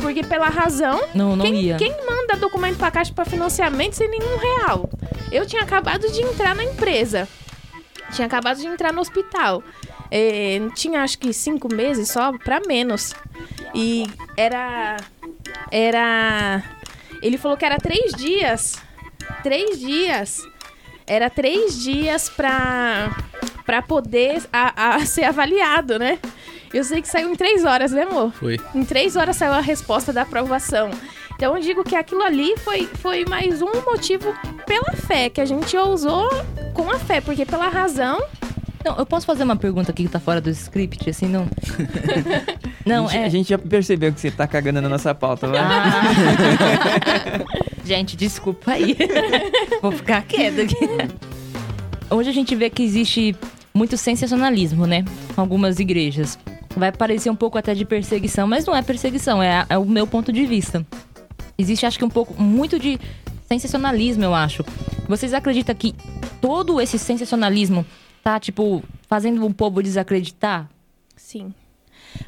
Porque pela razão, Não, não quem, ia. quem manda documento pra caixa pra financiamento sem nenhum real? Eu tinha acabado de entrar na empresa. Tinha acabado de entrar no hospital. É, tinha acho que cinco meses só, pra menos. E era. Era. Ele falou que era três dias. Três dias. Era três dias pra, pra poder a- a ser avaliado, né? Eu sei que saiu em três horas, né, amor? Foi. Em três horas saiu a resposta da aprovação. Então eu digo que aquilo ali foi, foi mais um motivo pela fé, que a gente ousou com a fé, porque pela razão. Não, eu posso fazer uma pergunta aqui que tá fora do script, assim, não. não, a, gente, é. a gente já percebeu que você tá cagando na nossa pauta, vai. Ah. gente, desculpa aí. Vou ficar quieta aqui. Hoje a gente vê que existe muito sensacionalismo, né? Algumas igrejas. Vai parecer um pouco até de perseguição, mas não é perseguição, é, é o meu ponto de vista. Existe, acho que, um pouco, muito de sensacionalismo, eu acho. Vocês acreditam que todo esse sensacionalismo tá, tipo, fazendo o povo desacreditar? Sim.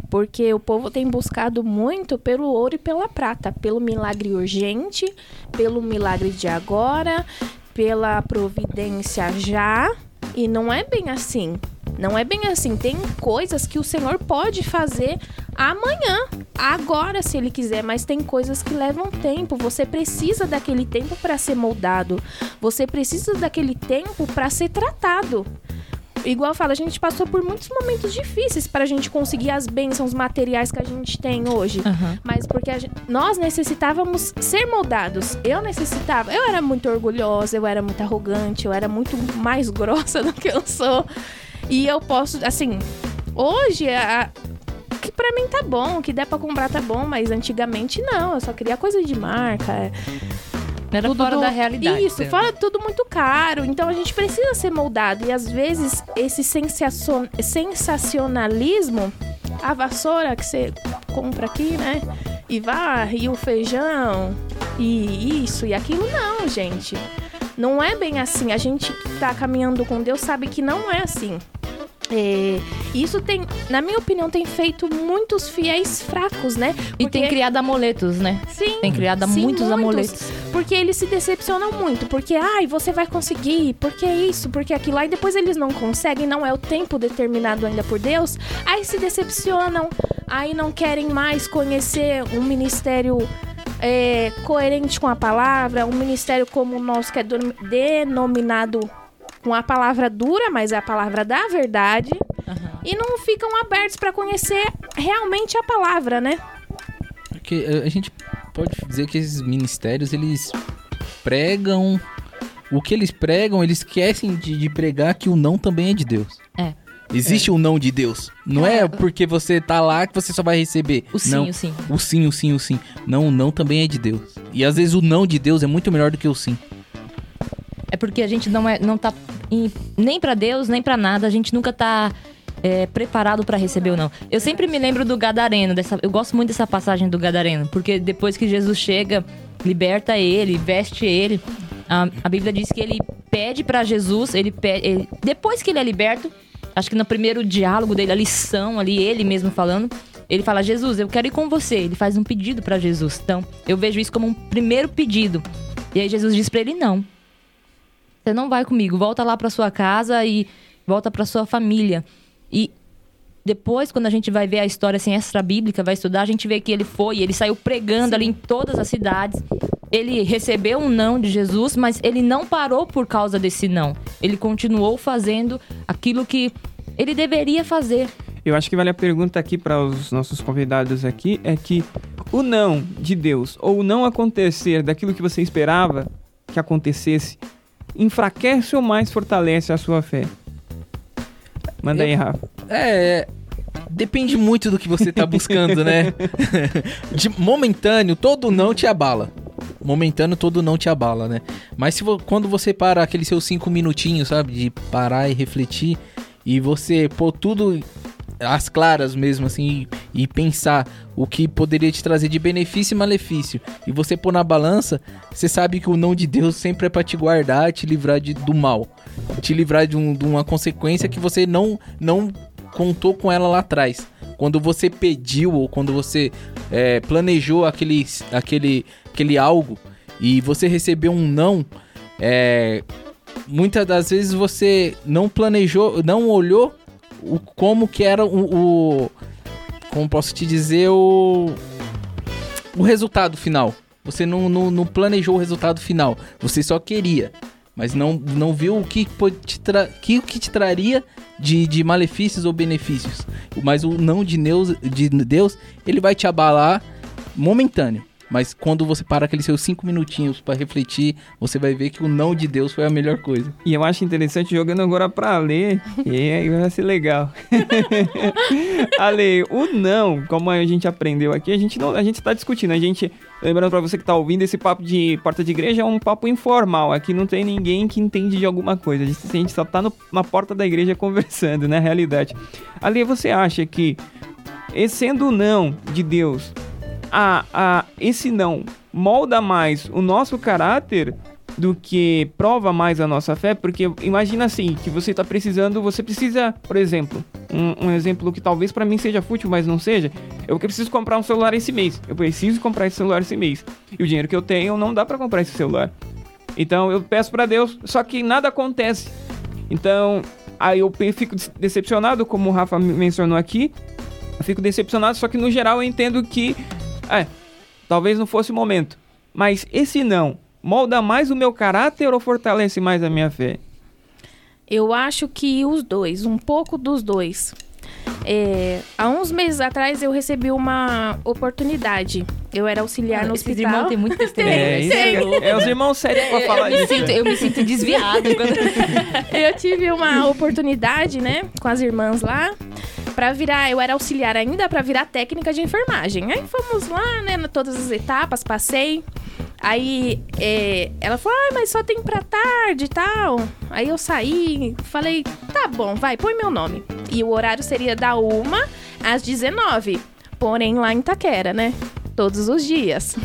Porque o povo tem buscado muito pelo ouro e pela prata, pelo milagre urgente, pelo milagre de agora, pela providência já. E não é bem assim. Não é bem assim. Tem coisas que o Senhor pode fazer amanhã, agora, se Ele quiser, mas tem coisas que levam tempo. Você precisa daquele tempo para ser moldado. Você precisa daquele tempo para ser tratado. Igual eu falo, a gente passou por muitos momentos difíceis para a gente conseguir as bênçãos materiais que a gente tem hoje. Aham. Mas porque a gen- nós necessitávamos ser moldados. Eu necessitava. Eu era muito orgulhosa, eu era muito arrogante, eu era muito mais grossa do que eu sou. E eu posso, assim, hoje a- que pra mim tá bom, o que der pra comprar tá bom, mas antigamente não, eu só queria coisa de marca. Era tudo fora do- da realidade. Isso, fora tudo muito caro. Então a gente precisa ser moldado. E às vezes esse sensacion- sensacionalismo, a vassoura que você compra aqui, né? E varre, e o feijão, e isso e aquilo, não, gente. Não é bem assim. A gente que tá caminhando com Deus sabe que não é assim. É, isso tem, na minha opinião, tem feito muitos fiéis fracos, né? E tem criado amuletos, né? Sim, Tem criado Sim, muitos, amuletos. porque eles se decepcionam muito. Porque, ai, você vai conseguir, porque isso, porque aquilo. Aí depois eles não conseguem, não é o tempo determinado ainda por Deus. Aí se decepcionam, aí não querem mais conhecer um ministério é, coerente com a palavra, um ministério como o nosso, que é do- denominado com a palavra dura, mas é a palavra da verdade. Aham. E não ficam abertos para conhecer realmente a palavra, né? Porque eh, a gente pode dizer que esses ministérios, eles pregam... O que eles pregam, eles esquecem de, de pregar que o não também é de Deus. É. Existe o não de Deus. Não é. porque você tá lá que você só vai receber. O sim, não. o sim. O sim, o sim, o sim. Não, o não também é de Deus. E às vezes o não de Deus é muito melhor do que o sim. É porque a gente não, é, não tá em- nem pra Deus, nem pra nada. A gente nunca tá é, preparado pra receber ou não. Eu sempre me lembro do Gadareno. Dessa, eu gosto muito dessa passagem do Gadareno. Porque depois que Jesus chega, liberta ele, veste ele. A, a Bíblia diz que ele pede pra Jesus, ele, pe- ele depois que ele é liberto, acho que no primeiro diálogo dele, a lição ali, ele mesmo falando, ele fala: Jesus, eu quero ir com você. Ele faz um pedido pra Jesus. Então, eu vejo isso como um primeiro pedido. E aí Jesus diz pra ele: não. Você não vai comigo, volta lá pra sua casa e volta pra sua família. E depois, quando a gente vai ver a história assim, extra bíblica, vai estudar, a gente vê que ele foi, ele saiu pregando ali em todas as cidades. Ele recebeu um não de Jesus, mas ele não parou por causa desse não. Ele continuou fazendo aquilo que ele deveria fazer. Eu acho que vale a pergunta aqui para os nossos convidados aqui é que o não de Deus ou o não acontecer daquilo que você esperava que acontecesse enfraquece ou mais fortalece a sua fé? Manda aí, Rafa. É. Depende muito do que você tá buscando, né? De momentâneo, todo não te abala. momentâneo todo não te abala, né? Mas se quando você para aqueles seus cinco minutinhos, sabe? De parar e refletir e você pôr tudo às claras mesmo, assim, e, e pensar o que poderia te trazer de benefício e malefício, e você pôr na balança, você sabe que o não de Deus sempre é pra te guardar, te livrar de, do mal, te livrar de, um- de uma consequência que você não, não contou com ela lá atrás. Quando você pediu ou quando você é, planejou aquele, aquele, aquele algo e você recebeu um não, é, muitas das vezes você não planejou, não olhou o, como que era o, o- como posso te dizer o o resultado final. Você não, não, não planejou o resultado final. Você só queria, mas não, não viu o que, te tra que, que te traria de, de malefícios ou benefícios. Mas o não de Deus, de Deus, ele vai te abalar momentâneo. Mas quando você para aqueles seus cinco minutinhos pra refletir, você vai ver que o não de Deus foi a melhor coisa. E eu acho interessante jogando agora pra ler, e vai ser legal. Ale, o não, como a gente aprendeu aqui, a gente não, a gente tá discutindo, a gente, lembrando pra você que tá ouvindo, esse papo de porta de igreja é um papo informal, aqui não tem ninguém que entende de alguma coisa, a gente, a gente só tá no- na porta da igreja conversando, na realidade. Ale, você acha que, sendo o não de Deus, a, a, esse não molda mais o nosso caráter do que prova mais a nossa fé, porque imagina assim, que você tá precisando, você precisa, por exemplo, um, um exemplo que talvez pra mim seja fútil, mas não seja, eu preciso comprar um celular esse mês, eu preciso comprar esse celular esse mês, e o dinheiro que eu tenho não dá pra comprar esse celular. Então eu peço pra Deus, só que nada acontece. Então, aí eu fico decepcionado, como o Rafa men- mencionou aqui, eu fico decepcionado, só que no geral eu entendo que, é, talvez não fosse o momento. Mas esse não molda mais o meu caráter ou fortalece mais a minha fé? Eu acho que os dois, um pouco dos dois. É, há uns meses atrás eu recebi uma oportunidade. Eu era auxiliar no Esses hospital. irmãos têm muito testemunho. É, isso que- é os irmãos sérios pra falar eu, me disso. sinto, eu me sinto desviado. Quando... Eu tive uma oportunidade, né, com as irmãs lá, pra virar, eu era auxiliar ainda pra virar técnica de enfermagem. Aí fomos lá, né, todas as etapas, passei. Aí é, ela falou, ah, mas só tem pra tarde e tal. Aí eu saí, falei, tá bom, vai, põe meu nome. E o horário seria da uma às 19, porém lá em Taquera, né? Todos os dias.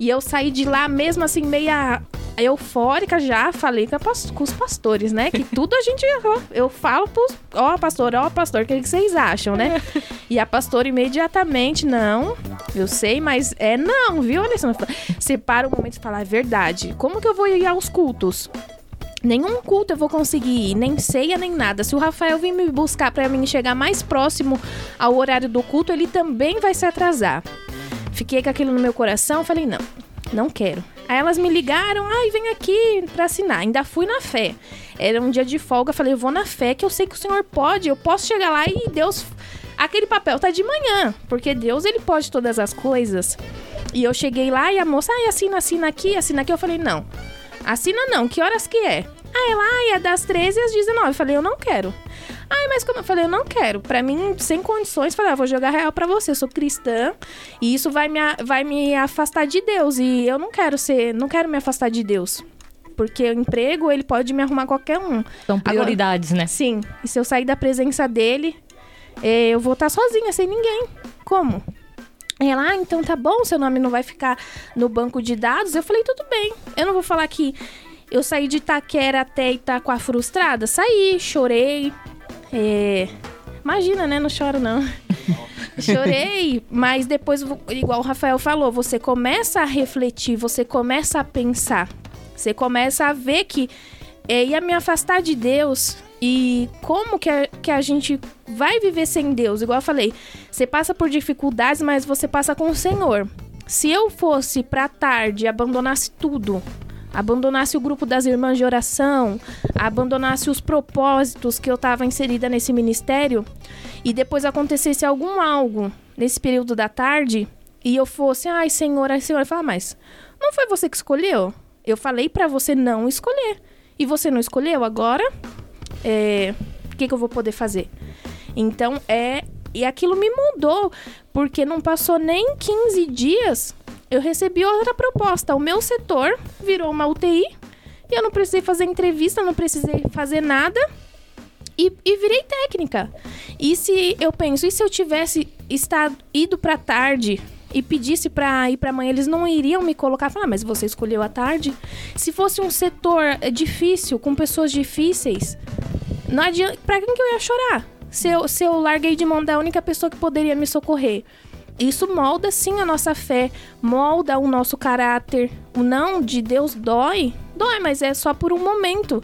E eu saí de lá mesmo assim, meia eufórica já, falei com, a com os pastores, né? Que tudo a gente. ó, Eu falo pros. Ó, pastor, ó, pastor, o que, vocês acham, né? E a pastora imediatamente, não, eu sei, mas é não, viu, Alessandra? Separa o momento e fala, é verdade. Como que eu vou ir aos cultos? Nenhum culto eu vou conseguir ir, nem ceia, nem nada. Se o Rafael vir me buscar pra mim chegar mais próximo ao horário do culto, ele também vai se atrasar. Fiquei com aquilo no meu coração, falei, não, não quero. Aí elas me ligaram, ai, vem aqui pra assinar. Ainda fui na fé. Era um dia de folga, falei, vou na fé, que eu sei que o Senhor pode, eu posso chegar lá e Deus. Aquele papel tá de manhã, porque Deus, ele pode todas as coisas. E eu cheguei lá e a moça, ai, assina, assina aqui, assina aqui. Eu falei, não, assina não, que horas que é? Ah, ela, ai, é das 13 às 19. Eu falei, eu não quero. Ai, mas como eu falei, eu não quero. Pra mim, sem condições, falei, ah, vou jogar real pra você. Eu sou cristã e isso vai me, vai me afastar de Deus. E eu não quero ser, não quero me afastar de Deus. Porque o emprego, ele pode me arrumar qualquer um. São prioridades, né? Sim. E se eu sair da presença dele, eh, eu vou estar sozinha, sem ninguém. Como? Ela, ah, então tá bom, seu nome não vai ficar no banco de dados. Eu falei, tudo bem. Eu não vou falar que eu saí de Itaquera até Itaquá frustrada. Saí, chorei. É... Imagina, né? Não choro, não. Chorei, mas depois, igual o Rafael falou, você começa a refletir, você começa a pensar. Você começa a ver que é, ia me afastar de Deus e como que a, que a gente vai viver sem Deus. Igual eu falei, você passa por dificuldades, mas você passa com o Senhor. Se eu fosse pra tarde abandonasse tudo, abandonasse o grupo das irmãs de oração, abandonasse os propósitos que eu estava inserida nesse ministério e depois acontecesse algum algo nesse período da tarde e eu fosse, ai, Senhor, ai, Senhor, eu falo, mas não foi você que escolheu? Eu falei pra você não escolher. E você não escolheu agora? É, o que, que eu vou poder fazer? Então, é. E aquilo me mudou, porque não passou nem 15 dias. Eu recebi outra proposta. O meu setor virou uma UTI e eu não precisei fazer entrevista, não precisei fazer nada. E, e virei técnica. E se eu penso, e se eu tivesse estado, ido pra tarde e pedisse pra ir pra manhã, eles não iriam me colocar, falar, ah, mas você escolheu a tarde? Se fosse um setor eh, difícil, com pessoas difíceis, não adianta, pra quem que eu ia chorar? Se eu, se eu larguei de mão da única pessoa que poderia me socorrer. Isso molda sim a nossa fé, molda o nosso caráter. O não de Deus dói, dói, mas é só por um momento.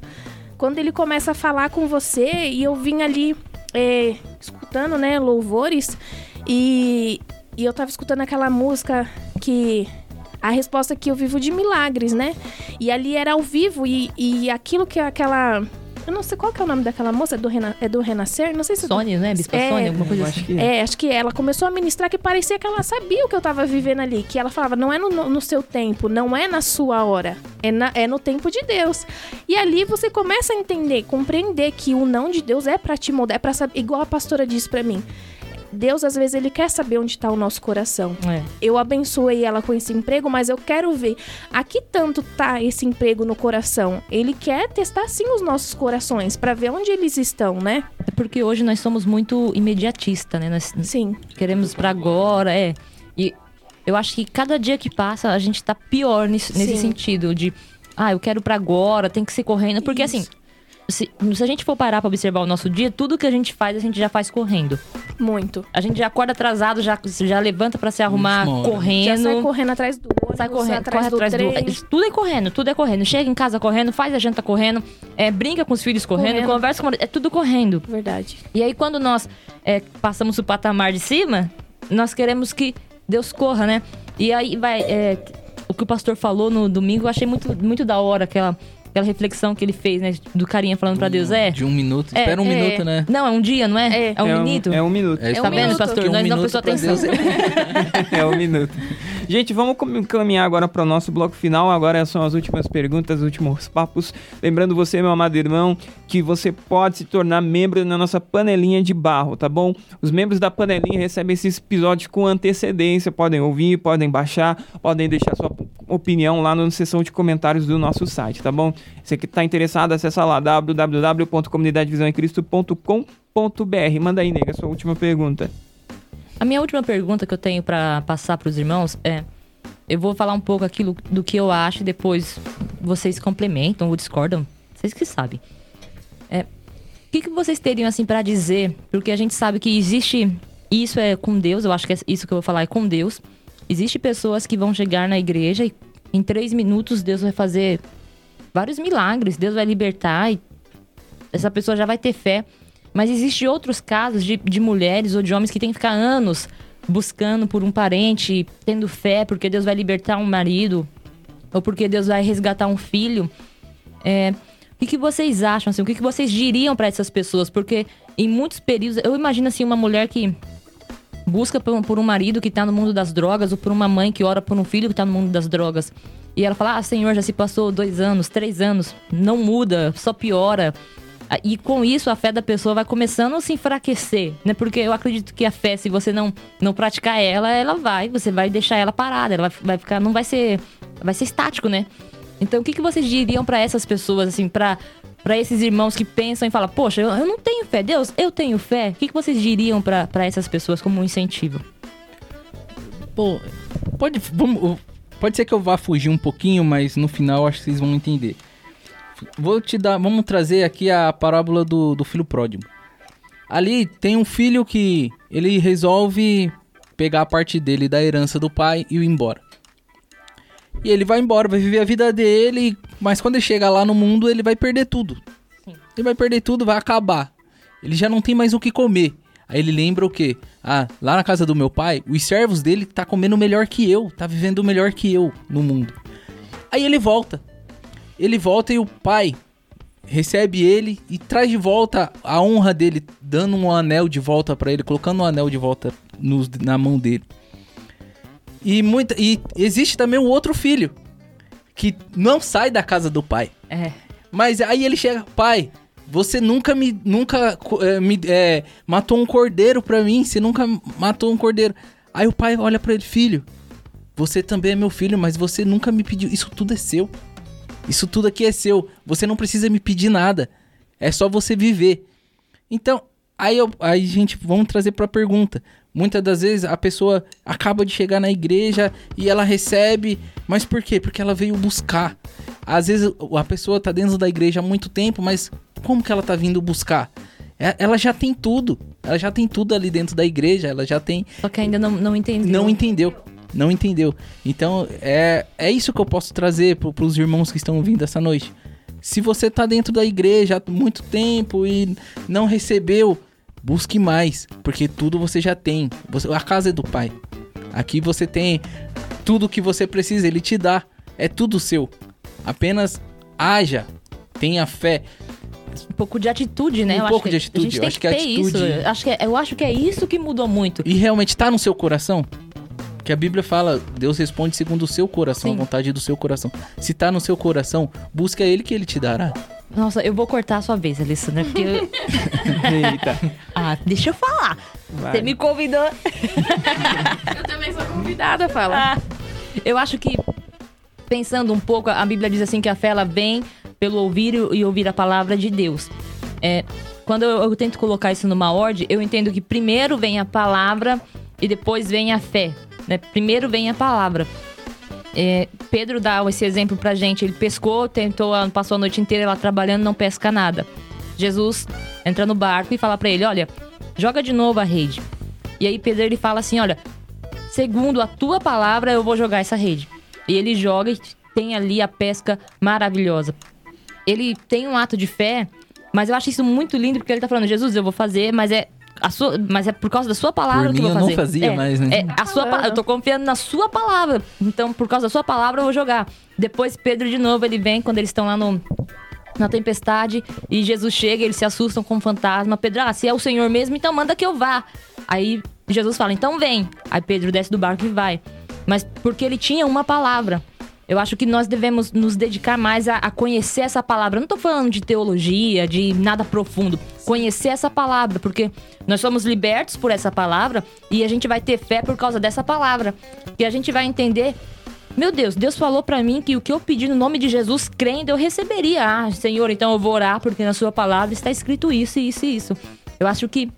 Quando ele começa a falar com você e eu vim ali é, escutando, né, louvores e, e eu tava escutando aquela música que a resposta é que eu vivo de milagres, né? E ali era ao vivo e, e aquilo que aquela eu não sei qual que é o nome daquela moça, é do, Rena, é do Renascer? Não sei se... Sônia, né? Bispa É, Sônia, alguma coisa eu assim. acho que É, acho que ela começou a ministrar que parecia que ela sabia o que eu tava vivendo ali. Que ela falava, não é no, no seu tempo, não é na sua hora, é, na- é no tempo de Deus. E ali você começa a entender, compreender que o não de Deus é pra te moldar, é pra saber, igual a pastora disse pra mim. Deus, às vezes, ele quer saber onde tá o nosso coração. É. Eu abençoei ela com esse emprego, mas eu quero ver a que tanto tá esse emprego no coração. Ele quer testar sim os nossos corações pra ver onde eles estão, né? É porque hoje nós somos muito imediatista, né? Nós Sim. queremos pra agora, é. E eu acho que cada dia que passa a gente tá pior nesse Sim. sentido de, ah, eu quero pra agora, tem que ser correndo, porque Isso. assim, se, se a gente for parar pra observar o nosso dia, tudo que a gente faz, a gente já faz correndo. Muito. A gente já acorda atrasado, já, já levanta pra se arrumar hora. correndo. Já sai correndo atrás do ônibus, Sai correndo, atrás corre do atrás do. trem. Isso, Tudo é correndo, tudo é correndo. Chega em casa correndo, faz a janta correndo, é, brinca com os filhos correndo, Correndo. conversa com. É tudo correndo. Verdade. E aí, quando nós é, passamos o patamar de cima, nós queremos que Deus corra, né? E aí vai. é, o que o pastor falou no domingo, eu achei muito, muito da hora aquela, aquela reflexão que ele fez, né? Do carinha falando pra Deus. É. De um minuto. É, Espera um é. minuto, né? Não, é um dia, não é? É. um minuto. É um minuto. É Tá um vendo, minuto. pastor? Um Nós não minuto prestou atenção. Deus é- é um minuto. Gente, vamos caminhar agora para o nosso bloco final. Agora são as últimas perguntas, os últimos papos. Lembrando você, meu amado irmão, que você pode se tornar membro na nossa panelinha de barro, tá bom? Os membros da panelinha recebem esses episódios com antecedência. Podem ouvir, podem baixar, podem deixar sua opinião lá na seção de comentários do nosso site, tá bom? Você que está interessado, acessa lá www.comunidadevisãoemcristo.com.br. Manda aí, nega, sua última pergunta. A minha última pergunta que eu tenho pra passar pros irmãos é: eu vou falar um pouco aquilo do que eu acho e depois vocês complementam ou discordam. Vocês que sabem. É, o que, que vocês teriam assim pra dizer? Porque a gente sabe que existe isso é com Deus. Eu acho que é isso que eu vou falar é com Deus. Existe pessoas que vão chegar na igreja e em três minutos Deus vai fazer vários milagres. Deus vai libertar e essa pessoa já vai ter fé. Mas existe outros casos de, de mulheres ou de homens que têm que ficar anos buscando por um parente, tendo fé, porque Deus vai libertar um marido, ou porque Deus vai resgatar um filho. É, o que, que vocês acham? Assim, o que, que vocês diriam para essas pessoas? Porque em muitos períodos, eu imagino assim, uma mulher que busca por, por um marido que tá no mundo das drogas, ou por uma mãe que ora por um filho que tá no mundo das drogas. E ela fala: Ah, Senhor, já se passou dois anos, três anos, não muda, só piora. Ah, E com isso a fé da pessoa vai começando a se enfraquecer, né? Porque eu acredito que a fé, se você não, não praticar ela, ela vai, você vai deixar ela parada, ela vai, ficar, não vai ser, vai ser estático, né? Então o que, que vocês diriam pra essas pessoas, assim, pra para esses irmãos que pensam e falam, poxa, eu, eu não tenho fé, Deus, eu tenho fé. O que, que vocês diriam pra essas pessoas como um incentivo? Pô, pode, vamos- pode ser que eu vá fugir um pouquinho, mas no final acho que vocês vão entender. Vou te dar, vamos trazer aqui a parábola do, do filho pródigo. Ali tem um filho que ele resolve pegar a parte dele da herança do pai e ir embora. E ele vai embora, vai viver a vida dele, mas quando ele chega lá no mundo, ele vai perder tudo. Ele vai perder tudo, vai acabar. Ele já não tem mais o que comer. Aí ele lembra o quê? Ah, lá na casa do meu pai, os servos dele tá comendo melhor que eu, tá vivendo melhor que eu no mundo. Aí ele volta. Ele volta e o pai recebe ele e traz de volta a honra dele, dando um anel de volta pra ele, colocando um anel de volta nos- na mão dele. E, muita, e existe também o outro filho que não sai da casa do pai. É. Mas aí ele chega, pai, você nunca me nunca eh, me eh, matou um cordeiro pra mim, você nunca matou um cordeiro. Aí o pai olha pra ele, filho, Você também é meu filho, mas você nunca me pediu. Isso tudo é seu. Isso tudo aqui é seu. Você não precisa me pedir nada. É só você viver. Então, aí, eu, aí gente, vamos trazer pra pergunta. Muitas das vezes a pessoa acaba de chegar na igreja e ela recebe, mas por quê? Porque ela veio buscar. Às vezes a pessoa tá dentro da igreja há muito tempo, mas como que ela tá vindo buscar? É- Ela já tem tudo. Ela já tem tudo ali dentro da igreja. Ela já tem. Só que ainda não, não entendi. Não entendeu. Não entendeu. Então, é, é isso que eu posso trazer pro, pros irmãos que estão vindo essa noite. Se você tá dentro da igreja há muito tempo e não recebeu, busque mais, porque tudo você já tem. Você, a casa é do Pai. Aqui você tem tudo que você precisa, ele te dá. É tudo seu. Apenas haja, tenha fé. Um pouco de atitude, né? Um Eu pouco acho de que atitude, A gente eu tem acho que que ter atitude- isso. Eu acho, que é, eu acho que é isso que mudou muito. E realmente tá no seu coração? Que a Bíblia fala, Deus responde segundo o seu coração, Sim. a vontade do seu coração. Se tá no seu coração, busca ele que ele te dará. Nossa, eu vou cortar a sua vez, Alessandra, porque... eu- Eita. ah, deixa eu falar. Vai. Você me convidou. Eu também sou convidada a falar. Ah, eu acho que, pensando um pouco, a Bíblia diz assim que a fé ela vem pelo ouvir e e ouvir a palavra de Deus. É, quando eu, eu tento colocar isso numa ordem, eu entendo que primeiro vem a palavra e depois vem a fé. Né? Primeiro vem a palavra. É, Pedro dá esse exemplo pra gente. Ele pescou, tentou, passou a noite inteira lá trabalhando, não pesca nada. Jesus entra no barco e fala pra ele: Olha, joga de novo a rede. E aí Pedro ele fala assim: Olha, segundo a tua palavra, eu vou jogar essa rede. E ele joga e tem ali a pesca maravilhosa. Ele tem um ato de fé, mas eu acho isso muito lindo porque ele tá falando: Jesus, eu vou fazer, mas é. A sua, mas é por causa da sua palavra Por que eu vou eu não fazer. fazia É, mais, né? É, a sua, eu tô confiando na sua palavra. Então, por causa da sua palavra, eu vou jogar. Depois, Pedro, de novo, ele vem quando eles estão lá no, na tempestade e Jesus chega, eles se assustam com o fantasma. Pedro, ah, se é o Senhor mesmo, então manda que eu vá. Aí Jesus fala, então vem. Aí Pedro desce do barco e vai. Mas porque ele tinha uma palavra. Eu acho que nós devemos nos dedicar mais a, a conhecer essa palavra. Não tô falando de teologia, de nada profundo. Conhecer essa palavra, porque nós somos libertos por essa palavra e a gente vai ter fé por causa dessa palavra. E a gente vai entender meu Deus, Deus falou pra mim que o que eu pedi no nome de Jesus, crendo, eu receberia. Ah, Senhor, então eu vou orar porque na sua palavra está escrito isso, isso e isso. Eu acho que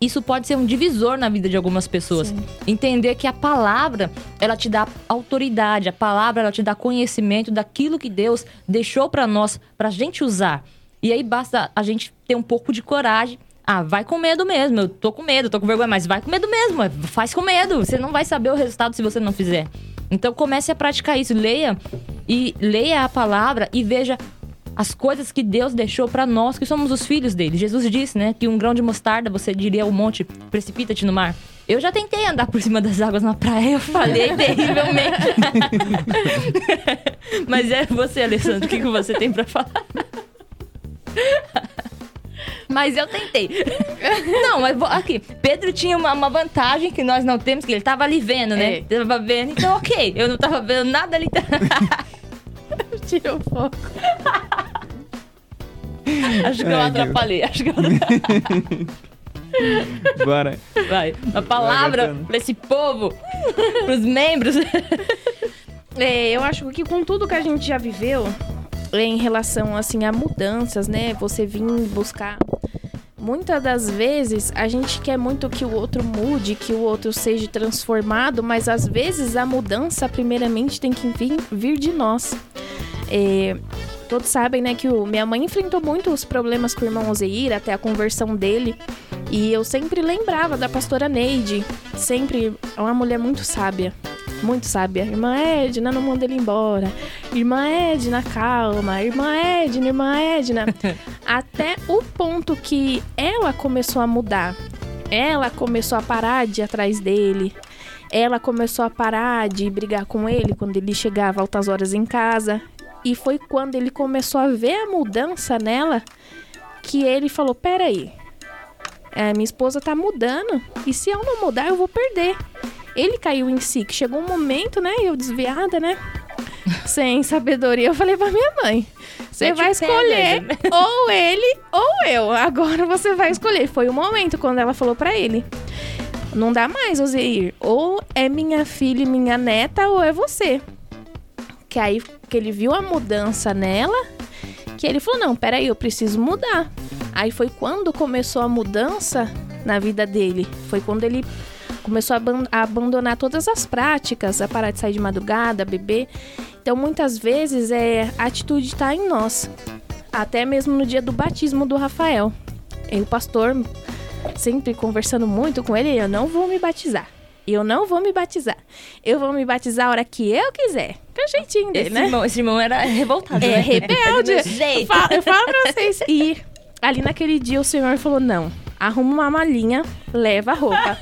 isso pode ser um divisor na vida de algumas pessoas. Entender que a palavra, ela te dá autoridade, a palavra ela te dá conhecimento daquilo que Deus deixou pra nós, pra gente usar. E aí basta a gente ter um pouco de coragem. Ah, vai com medo mesmo. Eu tô com medo, tô com vergonha, mas vai com medo mesmo. Faz com medo. Você não vai saber o resultado se você não fizer. Então comece a praticar isso. Leia e leia a palavra e veja as coisas que Deus deixou pra nós, que somos os filhos dele. Jesus disse, né, que um grão de mostarda, você diria o monte, precipita-te no mar. Eu já tentei andar por cima das águas na praia, eu falei terrivelmente. Mas é você, Alessandro, o que, que você tem pra falar? Mas eu tentei. Não, mas aqui, Pedro tinha uma, uma vantagem que nós não temos, que ele tava ali vendo, né? É. Tava vendo, então ok. Eu não tava vendo nada ali. Tira o foco. Acho que eu Ai, Deus. atrapalhei. Acho que eu Bora. Vai. A palavra pra esse povo, pros membros. É, eu acho que com tudo que a gente já viveu em relação assim a mudanças, né? Você vir buscar Muitas das vezes a gente quer muito que o outro mude, que o outro seja transformado, mas às vezes a mudança, primeiramente, tem que vir, vir de nós. É, todos sabem, né, que o, minha mãe enfrentou muitos problemas com o irmão Ozeir, até a conversão dele. E eu sempre lembrava da pastora Neide. Sempre é uma mulher muito sábia. Muito sábia. Irmã Edna, não manda ele embora. Irmã Edna, calma. Irmã Edna, irmã Edna. Até o ponto que ela começou a mudar. Ela começou a parar de ir atrás dele. Ela começou a parar de brigar com ele quando ele chegava altas horas em casa. E foi quando ele começou a ver a mudança nela que ele falou: Peraí, é, minha esposa tá mudando. E se eu não mudar, eu vou perder. Ele caiu em si, que chegou um momento, né? Eu desviada, né? Sem sabedoria, eu falei pra minha mãe: Você Mete vai escolher velho." ou ele ou eu. Agora você vai escolher. Foi o momento quando ela falou pra ele. não dá mais, Ozeir. Ou é minha filha e minha neta, ou é você. Que aí que ele viu a mudança nela, que ele falou: não, peraí, eu preciso mudar. Aí foi quando começou a mudança na vida dele. Foi quando ele começou a, aban- a abandonar todas as práticas, a parar de sair de madrugada, beber. Então, muitas vezes, é, a atitude está em nós. Até mesmo no dia do batismo do Rafael. E o pastor, sempre conversando muito com ele, eu não vou me batizar. Eu não vou me batizar. Eu vou me batizar a hora que eu quiser. Que é o jeitinho dele, Esse, né? irmão, esse irmão era revoltado. É né? rebelde. Eu falo, eu falo pra vocês. E ali naquele dia o senhor falou: não, arruma uma malinha, leva a roupa.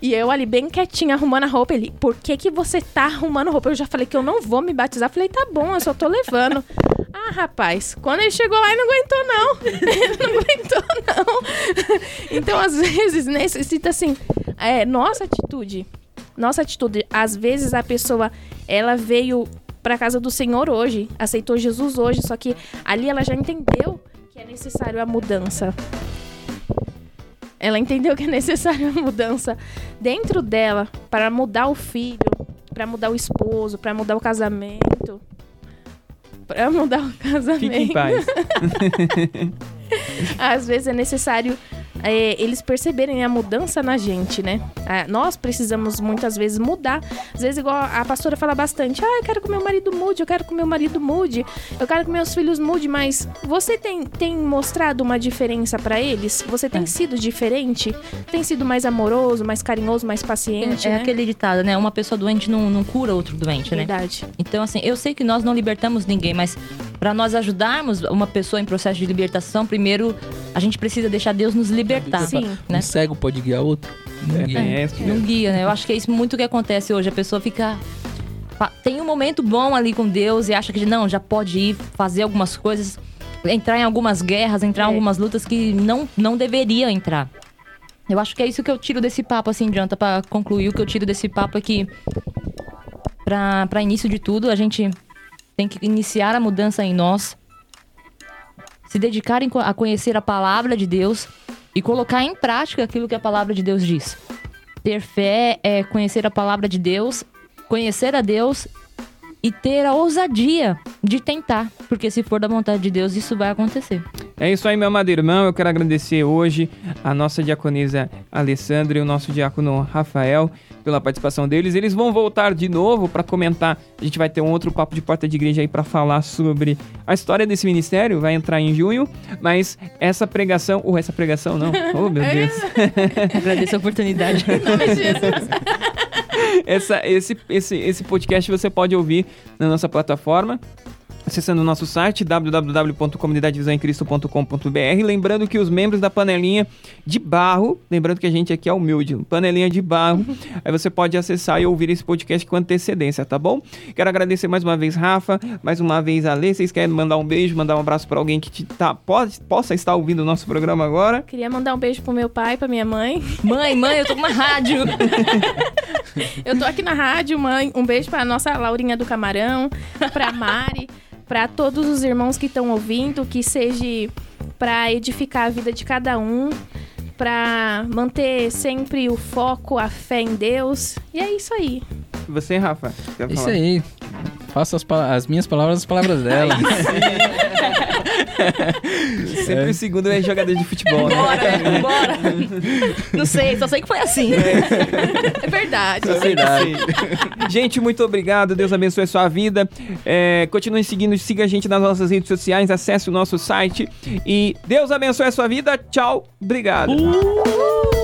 E eu ali bem quietinha arrumando a roupa. Ele, por que que você tá arrumando roupa? Eu já falei que eu não vou me batizar. Falei, tá bom, eu só tô levando. Ah, rapaz, quando ele chegou lá, ele não aguentou, não. Não aguentou, não. Então, às vezes, necessita, assim, é, nossa atitude. Nossa atitude. Às vezes, a pessoa, ela veio pra casa do Senhor hoje, aceitou Jesus hoje, só que ali ela já entendeu que é necessário a mudança. Ela entendeu que é necessário a mudança dentro dela para mudar o filho, para mudar o esposo, para mudar o casamento. Para mudar o casamento. Fique em paz. Às vezes é necessário é, eles perceberem a mudança na gente, né? Ah, nós precisamos muitas vezes mudar. Às vezes, igual a pastora fala bastante: ah, eu quero que meu marido mude, eu quero que meu marido mude, eu quero que meus filhos mude, mas você tem, tem mostrado uma diferença pra eles? Você tem É. sido diferente? Tem sido mais amoroso, mais carinhoso, mais paciente? É, né? aquele ditado, né? Uma pessoa doente não, não cura outro doente, né? Verdade. Então, assim, eu sei que nós não libertamos ninguém, mas para nós ajudarmos uma pessoa em processo de libertação, primeiro a gente precisa deixar Deus nos libertar. Sim. Né? Um cego pode guiar outro? Não É, guia. é, isso Não guia, né? Eu acho que é isso muito que acontece hoje. A pessoa fica. Tem um momento bom ali com Deus e acha que não, já pode ir fazer algumas coisas, entrar em algumas guerras, entrar em É. algumas lutas que não, não deveria entrar. Eu acho que é isso que eu tiro desse papo, assim, Janta, pra concluir. O que eu tiro desse papo é que, pra início de tudo, a gente tem que iniciar a mudança em nós, se dedicar em co- a conhecer a palavra de Deus e colocar em prática aquilo que a palavra de Deus diz. Ter fé é conhecer a palavra de Deus, conhecer a Deus e ter a ousadia de tentar, porque se for da vontade de Deus, isso vai acontecer. É isso aí, meu amado irmão. Eu quero agradecer hoje a nossa diaconisa Alessandra e o nosso diácono Rafael pela participação deles. Eles vão voltar de novo para comentar. A gente vai ter um outro papo de porta de igreja aí para falar sobre a história desse ministério. Vai entrar em junho, mas essa pregação, ou essa pregação não. Oh, meu Deus. Agradeço a oportunidade. Em nome de Jesus. Essa, esse, esse, esse podcast você pode ouvir na nossa plataforma. Acessando o nosso site www.comunidadevisãoemcristo.com.br Lembrando que os membros da panelinha de barro, lembrando que a gente aqui é humilde, panelinha de barro, aí você pode acessar e ouvir esse podcast com antecedência, tá bom? Quero agradecer mais uma vez, Rafa, mais uma vez, a Lê. Vocês querem mandar um beijo, mandar um abraço para alguém que te tá, pode, possa estar ouvindo o nosso programa agora? Queria mandar um beijo pro meu pai, pra minha mãe. mãe, mãe, eu tô com uma rádio. Eu tô aqui na rádio, mãe. Um beijo pra nossa Laurinha do Camarão, pra Mari, pra todos os irmãos que estão ouvindo, que seja pra edificar a vida de cada um, pra manter sempre o foco, a fé em Deus. E é isso aí. Você, Rafa? quer Isso aí. Faça as, as minhas palavras as palavras dela. Sempre o segundo é jogador de futebol, né? Bora, bora. Não sei, só sei que foi assim. É verdade. É verdade. Gente, muito obrigado. Deus abençoe a sua vida. É, continue seguindo, siga a gente nas nossas redes sociais, acesse o nosso site. E Deus abençoe a sua vida. Tchau. Obrigado. Uh!